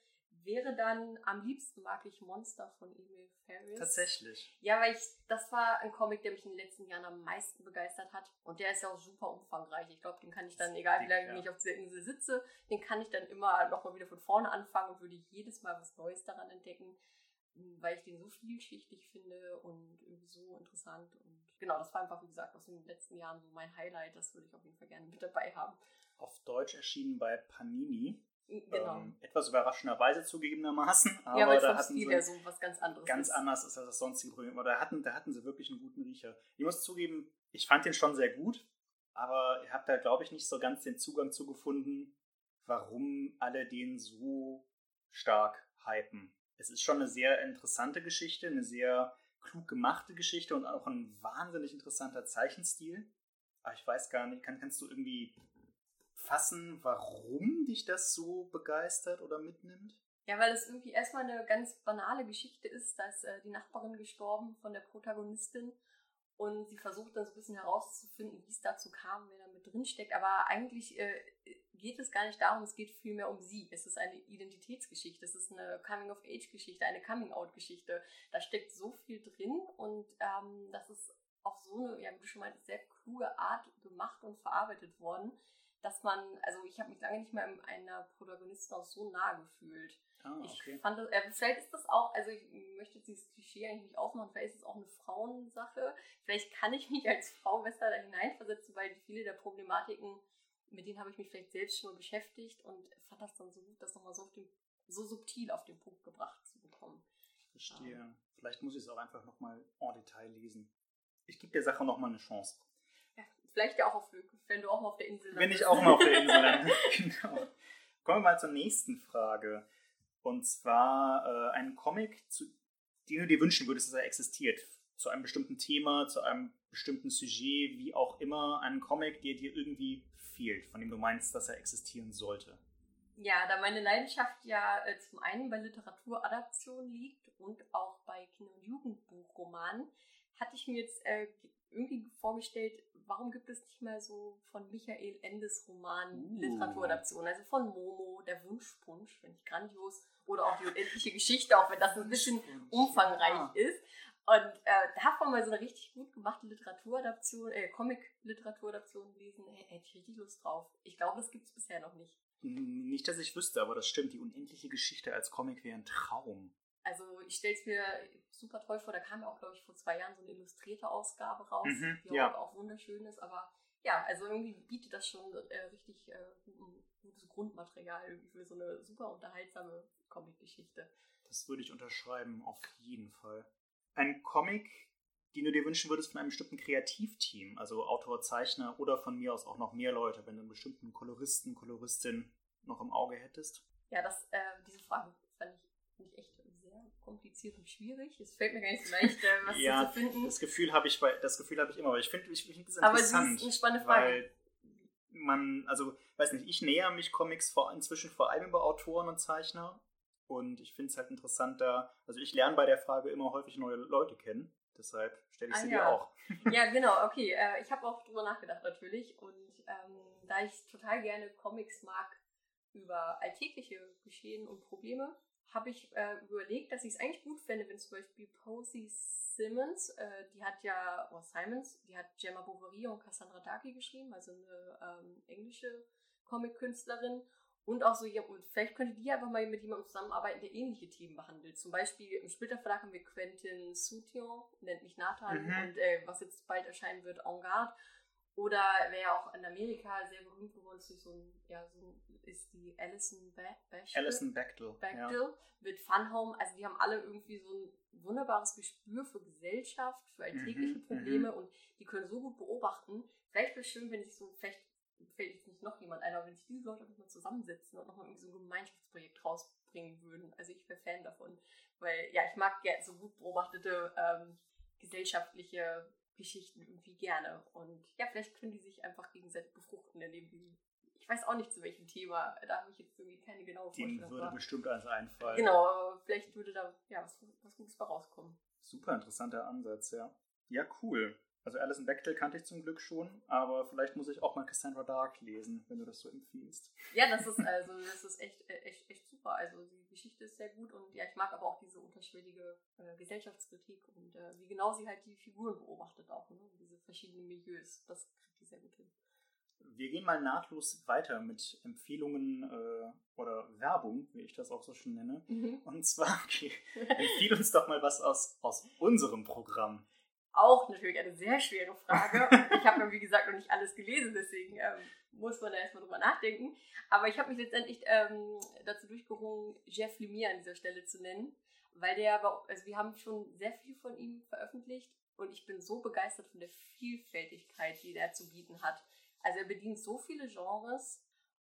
wäre dann am liebsten mag ich Monster von Emil Ferris. Tatsächlich. Ja, weil ich, das war ein Comic, der mich in den letzten Jahren am meisten begeistert hat. Und der ist ja auch super umfangreich. Ich glaube, den kann ich dann, egal wie lange Ja. ich auf dieser Insel sitze, den kann ich dann immer nochmal wieder von vorne anfangen und würde jedes Mal was Neues daran entdecken, m, weil ich den so vielschichtig finde und irgendwie so interessant. Und genau, das war einfach, wie gesagt, aus den letzten Jahren so mein Highlight. Das würde ich auf jeden Fall gerne mit dabei haben. Auf Deutsch erschienen bei Panini. Genau. Ähm, etwas überraschenderweise zugegebenermaßen, aber ja, weil da hatten Stil sie so was ganz anderes ganz ist. anders ist als das sonstige Problem. Aber da hatten, da hatten sie wirklich einen guten Riecher. Ich muss zugeben, ich fand den schon sehr gut. aber ich habe da, glaube ich, nicht so ganz den Zugang zu gefunden, warum alle den so stark hypen. Es ist schon eine sehr interessante Geschichte, eine sehr klug gemachte Geschichte und auch ein wahnsinnig interessanter Zeichenstil. Aber ich weiß gar nicht, kann, kannst du irgendwie fassen, warum dich das so begeistert oder mitnimmt? Ja, weil es irgendwie erstmal eine ganz banale Geschichte ist. Da ist äh, die Nachbarin gestorben von der Protagonistin und sie versucht dann so ein bisschen herauszufinden, wie es dazu kam, wer da mit drin steckt. Aber eigentlich äh, geht es gar nicht darum, es geht vielmehr um sie. Es ist eine Identitätsgeschichte, es ist eine Coming-of-Age-Geschichte, eine Coming-out-Geschichte. Da steckt so viel drin und ähm, das ist auf so eine, ja, wie du schon meintest, sehr kluge Art gemacht und verarbeitet worden, dass man, also ich habe mich lange nicht mehr in einer Protagonistin auch so nah gefühlt. Ah, okay. Ich fand das, äh, vielleicht ist das auch, also ich möchte jetzt dieses Klischee eigentlich nicht aufmachen, vielleicht ist es auch eine Frauensache. Vielleicht kann ich mich als Frau besser da hineinversetzen, weil viele der Problematiken, mit denen habe ich mich vielleicht selbst schon beschäftigt und fand das dann so gut, das nochmal so, auf den, so subtil auf den Punkt gebracht zu bekommen. Verstehe. Ja. Vielleicht muss ich es auch einfach nochmal en Detail lesen. Ich gebe der Sache nochmal eine Chance. Vielleicht ja auch auf wenn du auch mal auf der Insel bist. Wenn ich auch mal auf der Insel bin. genau. Kommen wir mal zur nächsten Frage. Und zwar äh, einen Comic, zu, den du dir wünschen würdest, dass er existiert. Zu einem bestimmten Thema, zu einem bestimmten Sujet, wie auch immer. Einen Comic, der dir irgendwie fehlt, von dem du meinst, dass er existieren sollte. Ja, da meine Leidenschaft ja äh, zum einen bei Literaturadaption liegt und auch bei Kinder- und Jugendbuchromanen, hatte ich mir jetzt äh, irgendwie vorgestellt, warum gibt es nicht mal so von Michael Endes Roman uh. Literaturadaption, also von Momo, der Wunschpunsch, finde ich grandios, oder auch die unendliche Geschichte, auch wenn das ein bisschen umfangreich ist. Und äh, davon mal so eine richtig gut gemachte Literaturadaption, äh, Comic-Literaturadaption lesen, hätte ich richtig Lust drauf. Ich glaube, das gibt es bisher noch nicht. Nicht, dass ich wüsste, aber das stimmt. Die unendliche Geschichte als Comic wäre ein Traum. Also ich stelle es mir super toll vor. Da kam ja auch, glaube ich, vor zwei Jahren so eine illustrierte Ausgabe raus, mhm, die ja. auch wunderschön ist. Aber ja, also irgendwie bietet das schon äh, richtig äh, gutes Grundmaterial irgendwie für so eine super unterhaltsame Comic-Geschichte. Das würde ich unterschreiben, auf jeden Fall. Ein Comic, den du dir wünschen würdest von einem bestimmten Kreativteam, also Autor, Zeichner oder von mir aus auch noch mehr Leute, wenn du einen bestimmten Koloristen, Koloristin noch im Auge hättest? Ja, das, äh, diese Frage fand ich, fand ich echt kompliziert und schwierig. Es fällt mir gar nicht so leicht, äh, was ja, zu finden. Das Gefühl habe ich, das Gefühl habe ich immer, aber ich finde, ich finde das interessant. Aber das ist eine spannende Frage. Weil man, also, weiß nicht, ich näher mich Comics vor, inzwischen vor allem über Autoren und Zeichner und ich finde es halt interessant da, also ich lerne bei der Frage immer häufig neue Leute kennen. Deshalb stelle ich ah, sie ja. dir auch. Ja, genau, okay. Äh, ich habe auch drüber nachgedacht natürlich. Und ähm, da ich total gerne Comics mag über alltägliche Geschehen und Probleme, habe ich äh, überlegt, dass ich es eigentlich gut fände, wenn zum Beispiel Posey Simmons, äh, die hat ja, oder Simons, die hat Gemma Bovary und Cassandra Daki geschrieben, also eine ähm, englische Comic-Künstlerin. Und auch so, ja, vielleicht könnte die einfach mal mit jemandem zusammenarbeiten, der ähnliche Themen behandelt. Zum Beispiel im Splitter Verlag haben wir Quentin Soution, nennt mich Nathan, mhm. und äh, was jetzt bald erscheinen wird, En Garde. Oder wer ja auch in Amerika sehr berühmt geworden ist, so ein, ja, so ist die Alison Bechtel. Alison Bechtel. Bechtel ja. mit Fun Home. Also die haben alle irgendwie so ein wunderbares Gespür für Gesellschaft, für alltägliche mhm, Probleme mhm. und die können so gut beobachten. Vielleicht wäre es schön, wenn sich so, vielleicht fällt jetzt nicht noch jemand ein, aber wenn sich diese Leute mal zusammensetzen und nochmal irgendwie so ein Gemeinschaftsprojekt rausbringen würden. Also ich wäre Fan davon. Weil, ja, ich mag ja so gut beobachtete ähm, gesellschaftliche Geschichten irgendwie gerne. Und ja, vielleicht können die sich einfach gegenseitig befruchten, indem die. Ich weiß auch nicht zu welchem Thema, da habe ich jetzt irgendwie keine genaue Vorstellung. Ihnen würde bestimmt eins einfallen. Genau, vielleicht würde da ja was, was Gutes bei rauskommen. Super interessanter Ansatz, ja. Ja, cool. Also Alison Bechtel kannte ich zum Glück schon, aber vielleicht muss ich auch mal Cassandra Dark lesen, wenn du das so empfiehlst. Ja, das ist also das ist echt, äh, echt, echt super. Also die Geschichte ist sehr gut und ja, ich mag aber auch diese unterschwellige äh, Gesellschaftskritik und äh, wie genau sie halt die Figuren beobachtet auch, ne? diese verschiedenen Milieus. Das kriegt die sehr gut hin. Wir gehen mal nahtlos weiter mit Empfehlungen äh, oder Werbung, wie ich das auch so schön nenne. Mhm. Und zwar, okay, empfiehl uns doch mal was aus, aus unserem Programm. Auch natürlich eine sehr schwere Frage. ich habe ja, wie gesagt, noch nicht alles gelesen, deswegen ähm, muss man da erstmal drüber nachdenken. Aber ich habe mich letztendlich ähm, dazu durchgerungen, Jeff Lemire an dieser Stelle zu nennen, weil der, also wir haben schon sehr viel von ihm veröffentlicht und ich bin so begeistert von der Vielfältigkeit, die er zu bieten hat. Also er bedient so viele Genres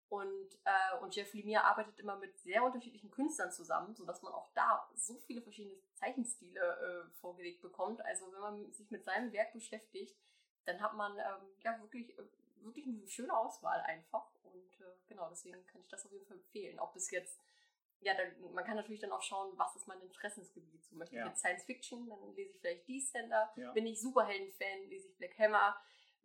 und, äh, und Jeff Lemire arbeitet immer mit sehr unterschiedlichen Künstlern zusammen, sodass man auch da so viele verschiedene Zeichenstile äh, vorgelegt bekommt. Also wenn man sich mit seinem Werk beschäftigt, dann hat man ähm, ja wirklich, äh, wirklich eine schöne Auswahl einfach. Und äh, genau, deswegen kann ich das auf jeden Fall empfehlen. Ob es jetzt, ja, da, man kann natürlich dann auch schauen, was ist mein Interessensgebiet. So möchte ja. ich jetzt Science Fiction, dann lese ich vielleicht Descender. Ja. Bin ich Superhelden-Fan, lese ich Black Hammer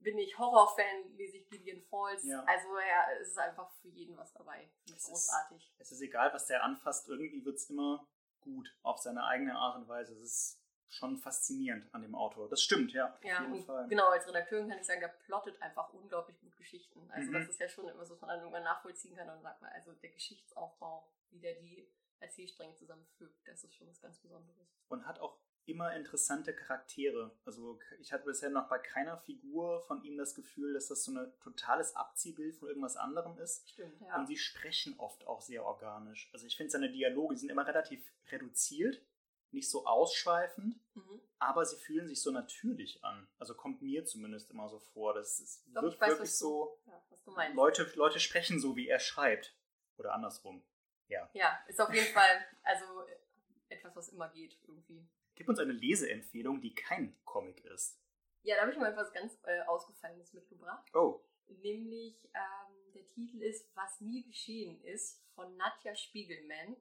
bin ich Horrorfan, lese ich Gideon Falls. Ja. Also ja, es ist einfach für jeden was dabei. Es großartig. Ist, es ist egal, was der anfasst, irgendwie wird es immer gut auf seine eigene Art und Weise. Es ist schon faszinierend an dem Autor. Das stimmt, ja. Ja, auf jeden Fall. genau, als Redakteurin kann ich sagen, der plottet einfach unglaublich gut Geschichten. Also mhm. das ist ja schon immer so, dass man dann irgendwann nachvollziehen kann und sagt man, also der Geschichtsaufbau, wie der die Erzählstränge zusammenfügt, das ist schon was ganz Besonderes. Und hat auch immer interessante Charaktere. Also ich hatte bisher noch bei keiner Figur von ihm das Gefühl, dass das so ein totales Abziehbild von irgendwas anderem ist. Stimmt, ja. Und sie sprechen oft auch sehr organisch. Also ich finde seine Dialoge, die sind immer relativ reduziert, nicht so ausschweifend, mhm. aber sie fühlen sich so natürlich an. Also kommt mir zumindest immer so vor. Das ist Doch, wirkt weiß, wirklich so. Ja, Leute, Leute sprechen so, wie er schreibt. Oder andersrum. Ja. Ja, ist auf jeden Fall also etwas, was immer geht irgendwie. Gib uns eine Leseempfehlung, die kein Comic ist. Ja, da habe ich mal etwas ganz äh, Ausgefallenes mitgebracht. Oh. Nämlich, ähm, der Titel ist Was nie geschehen ist von Nadja Spiegelman.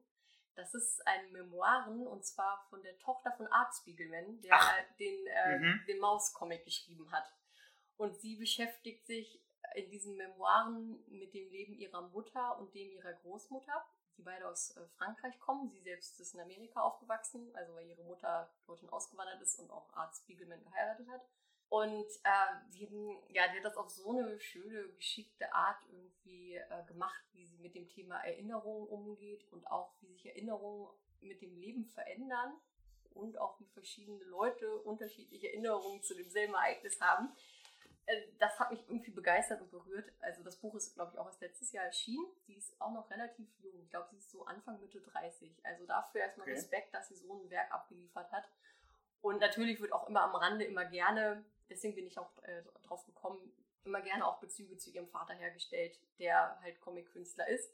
Das ist ein Memoiren und zwar von der Tochter von Art Spiegelman, der Ach. den, äh, mhm. den Maus-Comic geschrieben hat. Und sie beschäftigt sich in diesen Memoiren mit dem Leben ihrer Mutter und dem ihrer Großmutter die beide aus äh, Frankreich kommen. Sie selbst ist in Amerika aufgewachsen, also weil ihre Mutter dorthin ausgewandert ist und auch Arzt Spiegelman geheiratet hat. Und äh, die, haben, ja, die hat das auf so eine schöne, geschickte Art irgendwie äh, gemacht, wie sie mit dem Thema Erinnerung umgeht und auch wie sich Erinnerungen mit dem Leben verändern und auch wie verschiedene Leute unterschiedliche Erinnerungen zu demselben Ereignis haben. Äh, das hat mich irgendwie begeistert und berührt. Also das Buch ist, glaube ich, auch erst letztes Jahr erschienen. Sie ist auch noch relativ jung. Ich glaube, sie ist so Anfang, Mitte 30. Also dafür erstmal okay. Respekt, dass sie so ein Werk abgeliefert hat. Und natürlich wird auch immer am Rande immer gerne, deswegen bin ich auch äh, drauf gekommen, immer gerne auch Bezüge zu ihrem Vater hergestellt, der halt Comic-Künstler ist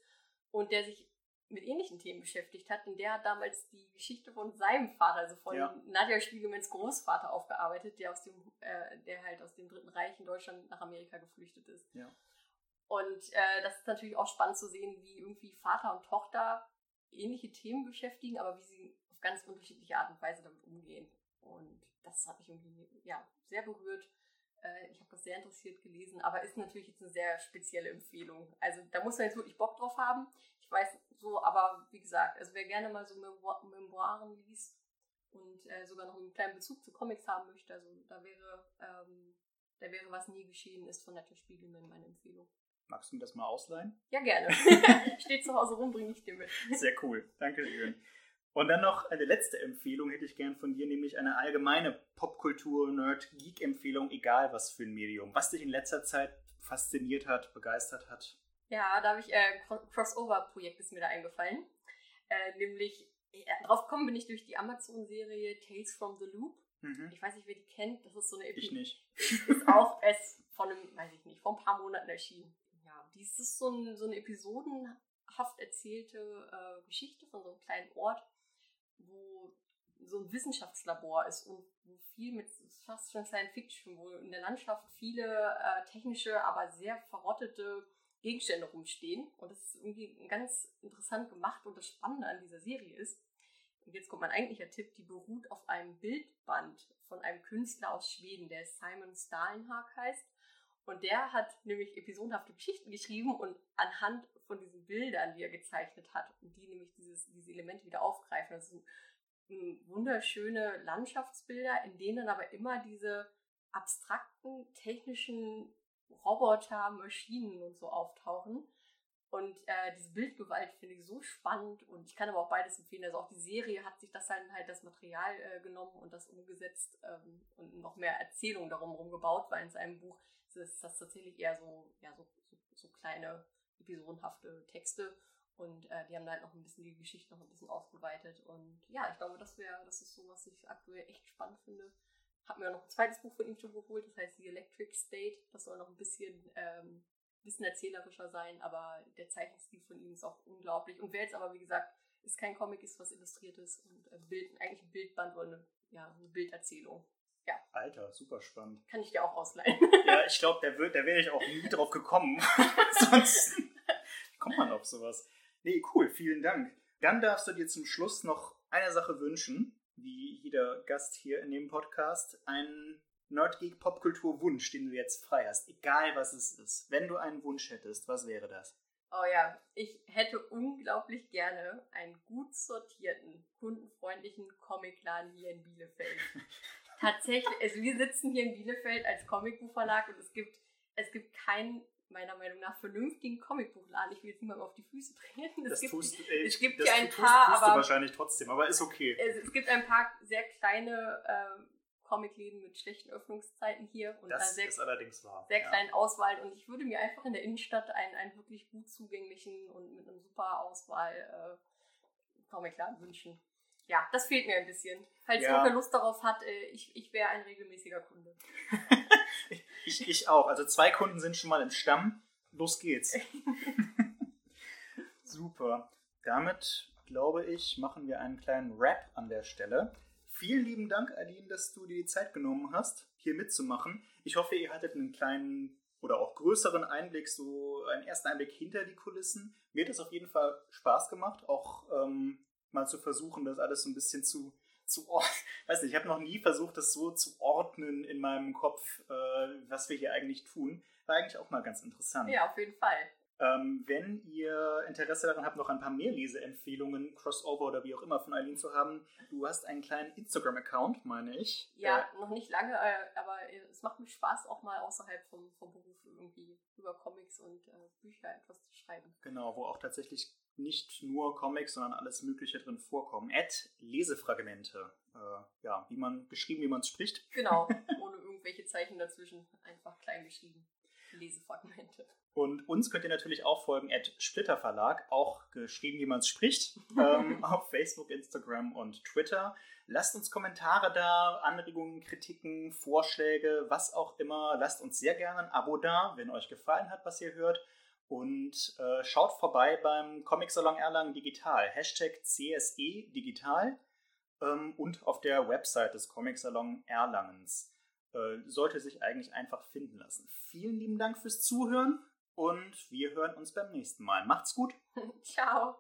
und der sich mit ähnlichen Themen beschäftigt hat. Und der hat damals die Geschichte von seinem Vater, also von ja. Nadja Spiegelmans Großvater aufgearbeitet, der aus dem, äh, der halt aus dem Dritten Reich in Deutschland nach Amerika geflüchtet ist. Ja. Und äh, das ist natürlich auch spannend zu sehen, wie irgendwie Vater und Tochter ähnliche Themen beschäftigen, aber wie sie auf ganz unterschiedliche Art und Weise damit umgehen. Und das hat mich irgendwie ja, sehr berührt. Äh, ich habe das sehr interessiert gelesen, aber ist natürlich jetzt eine sehr spezielle Empfehlung. Also da muss man jetzt wirklich Bock drauf haben. Ich weiß so, aber wie gesagt, also wer gerne mal so Memoiren liest und äh, sogar noch einen kleinen Bezug zu Comics haben möchte, also da wäre, ähm, da wäre was nie geschehen ist von Nette Spiegelman meine Empfehlung. Magst du mir das mal ausleihen? Ja, gerne. Steht zu Hause rum, bringe ich dir mit. Sehr cool. Dankeschön. Und dann noch eine letzte Empfehlung hätte ich gern von dir, nämlich eine allgemeine Popkultur-Nerd-Geek-Empfehlung, egal was für ein Medium. Was dich in letzter Zeit fasziniert hat, begeistert hat? Ja, da habe ich äh, Crossover-Projekt ist mir da eingefallen. Äh, nämlich, ja, drauf gekommen bin ich durch die Amazon-Serie Tales from the Loop. Mhm. Ich weiß nicht, wer die kennt. Das ist so eine Episode. Ich nicht. Ist auch erst von einem, weiß ich nicht, vor ein paar Monaten erschienen. Ja, dies ist so, ein, so eine episodenhaft erzählte äh, Geschichte von so einem kleinen Ort, wo so ein Wissenschaftslabor ist und wo viel mit fast schon Science Fiction, wo in der Landschaft viele äh, technische, aber sehr verrottete Gegenstände rumstehen. Und das ist irgendwie ganz interessant gemacht. Und das Spannende an dieser Serie ist, und jetzt kommt mein eigentlicher Tipp, die beruht auf einem Bildband von einem Künstler aus Schweden, der Simon Stalenhag heißt. Und der hat nämlich episodenhafte Geschichten geschrieben und anhand von diesen Bildern, die er gezeichnet hat, und die nämlich dieses, diese Elemente wieder aufgreifen. Sind wunderschöne Landschaftsbilder, in denen aber immer diese abstrakten technischen Roboter, Maschinen und so auftauchen. Und äh, diese Bildgewalt finde ich so spannend und ich kann aber auch beides empfehlen. Also auch die Serie hat sich das dann halt das Material äh, genommen und das umgesetzt ähm, und noch mehr Erzählungen darum rumgebaut, weil in seinem Buch ist das tatsächlich eher so, ja, so, so, so kleine episodenhafte Texte und äh, die haben da halt noch ein bisschen die Geschichte noch ein bisschen ausgeweitet. Und ja, ich glaube, das wäre, das ist so, was ich aktuell echt spannend finde habe mir noch ein zweites Buch von ihm schon geholt, das heißt The Electric State. Das soll noch ein bisschen, ähm, bisschen erzählerischer sein, aber der Zeichenstil von ihm ist auch unglaublich. Und wer jetzt aber, wie gesagt, ist kein Comic, ist was Illustriertes und äh, Bild, eigentlich ein Bildband oder eine, ja, eine Bilderzählung. Ja. Alter, super spannend. Kann ich dir auch ausleihen. ja, ich glaube, da, da wäre ich auch nie drauf gekommen. Sonst kommt man auf sowas. Nee, cool, vielen Dank. Dann darfst du dir zum Schluss noch eine Sache wünschen, wie jeder Gast hier in dem Podcast, einen Nerdgeek Popkultur Wunsch, den du jetzt frei hast, egal was es ist. Wenn du einen Wunsch hättest, was wäre das? Oh ja, ich hätte unglaublich gerne einen gut sortierten, kundenfreundlichen Comicladen hier in Bielefeld. Tatsächlich, also wir sitzen hier in Bielefeld als Comicbuchverlag und es gibt, es gibt keinen meiner Meinung nach vernünftigen Comicbuchladen. Ich will jetzt niemandem auf die Füße treten. Es das gibt, tust, ey, es gibt das ja ein tust, paar, tust aber wahrscheinlich trotzdem, aber ist okay. Es, es gibt ein paar sehr kleine äh, Comicläden mit schlechten Öffnungszeiten hier und das sehr, ist allerdings wahr. sehr ja. kleinen Auswahl. Und ich würde mir einfach in der Innenstadt einen, einen wirklich gut zugänglichen und mit einer super Auswahl äh, Comicladen wünschen. Ja, das fehlt mir ein bisschen. Falls Ja. jemand Lust darauf hat, äh, ich, ich wäre ein regelmäßiger Kunde. Ich, ich auch. Also zwei Kunden sind schon mal im Stamm. Los geht's. Super. Damit, glaube ich, machen wir einen kleinen Rap an der Stelle. Vielen lieben Dank, Aline, dass du dir die Zeit genommen hast, hier mitzumachen. Ich hoffe, ihr hattet einen kleinen oder auch größeren Einblick, so einen ersten Einblick hinter die Kulissen. Mir hat es auf jeden Fall Spaß gemacht, auch ähm, mal zu versuchen, das alles so ein bisschen zu, zu ordnen. Weiß nicht, ich habe noch nie versucht, das so zu ordnen in meinem Kopf, äh, was wir hier eigentlich tun. War eigentlich auch mal ganz interessant. Ja, auf jeden Fall. Ähm, wenn ihr Interesse daran habt, noch ein paar mehr Leseempfehlungen, Crossover oder wie auch immer von Eileen zu haben, du hast einen kleinen Instagram-Account, meine ich. Ja, noch nicht lange, äh, aber äh, es macht mir Spaß, auch mal außerhalb vom, vom Beruf irgendwie über Comics und äh, Bücher etwas zu schreiben. Äh, genau, wo auch tatsächlich nicht nur Comics, sondern alles Mögliche drin vorkommen. At Lesefragmente. Äh, ja, wie man geschrieben, wie man es spricht. Genau, ohne irgendwelche Zeichen dazwischen, einfach klein geschrieben. Lesefragmente. Und uns könnt ihr natürlich auch folgen at Splitter Verlag, auch geschrieben, wie man es spricht, ähm, auf Facebook, Instagram und Twitter. Lasst uns Kommentare da, Anregungen, Kritiken, Vorschläge, was auch immer. Lasst uns sehr gerne ein Abo da, wenn euch gefallen hat, was ihr hört. Und äh, schaut vorbei beim Comic Salon Erlangen Digital, Hashtag CSE Digital ähm, und auf der Website des Comic Salon Erlangens. Äh, sollte sich eigentlich einfach finden lassen. Vielen lieben Dank fürs Zuhören und wir hören uns beim nächsten Mal. Macht's gut! Ciao!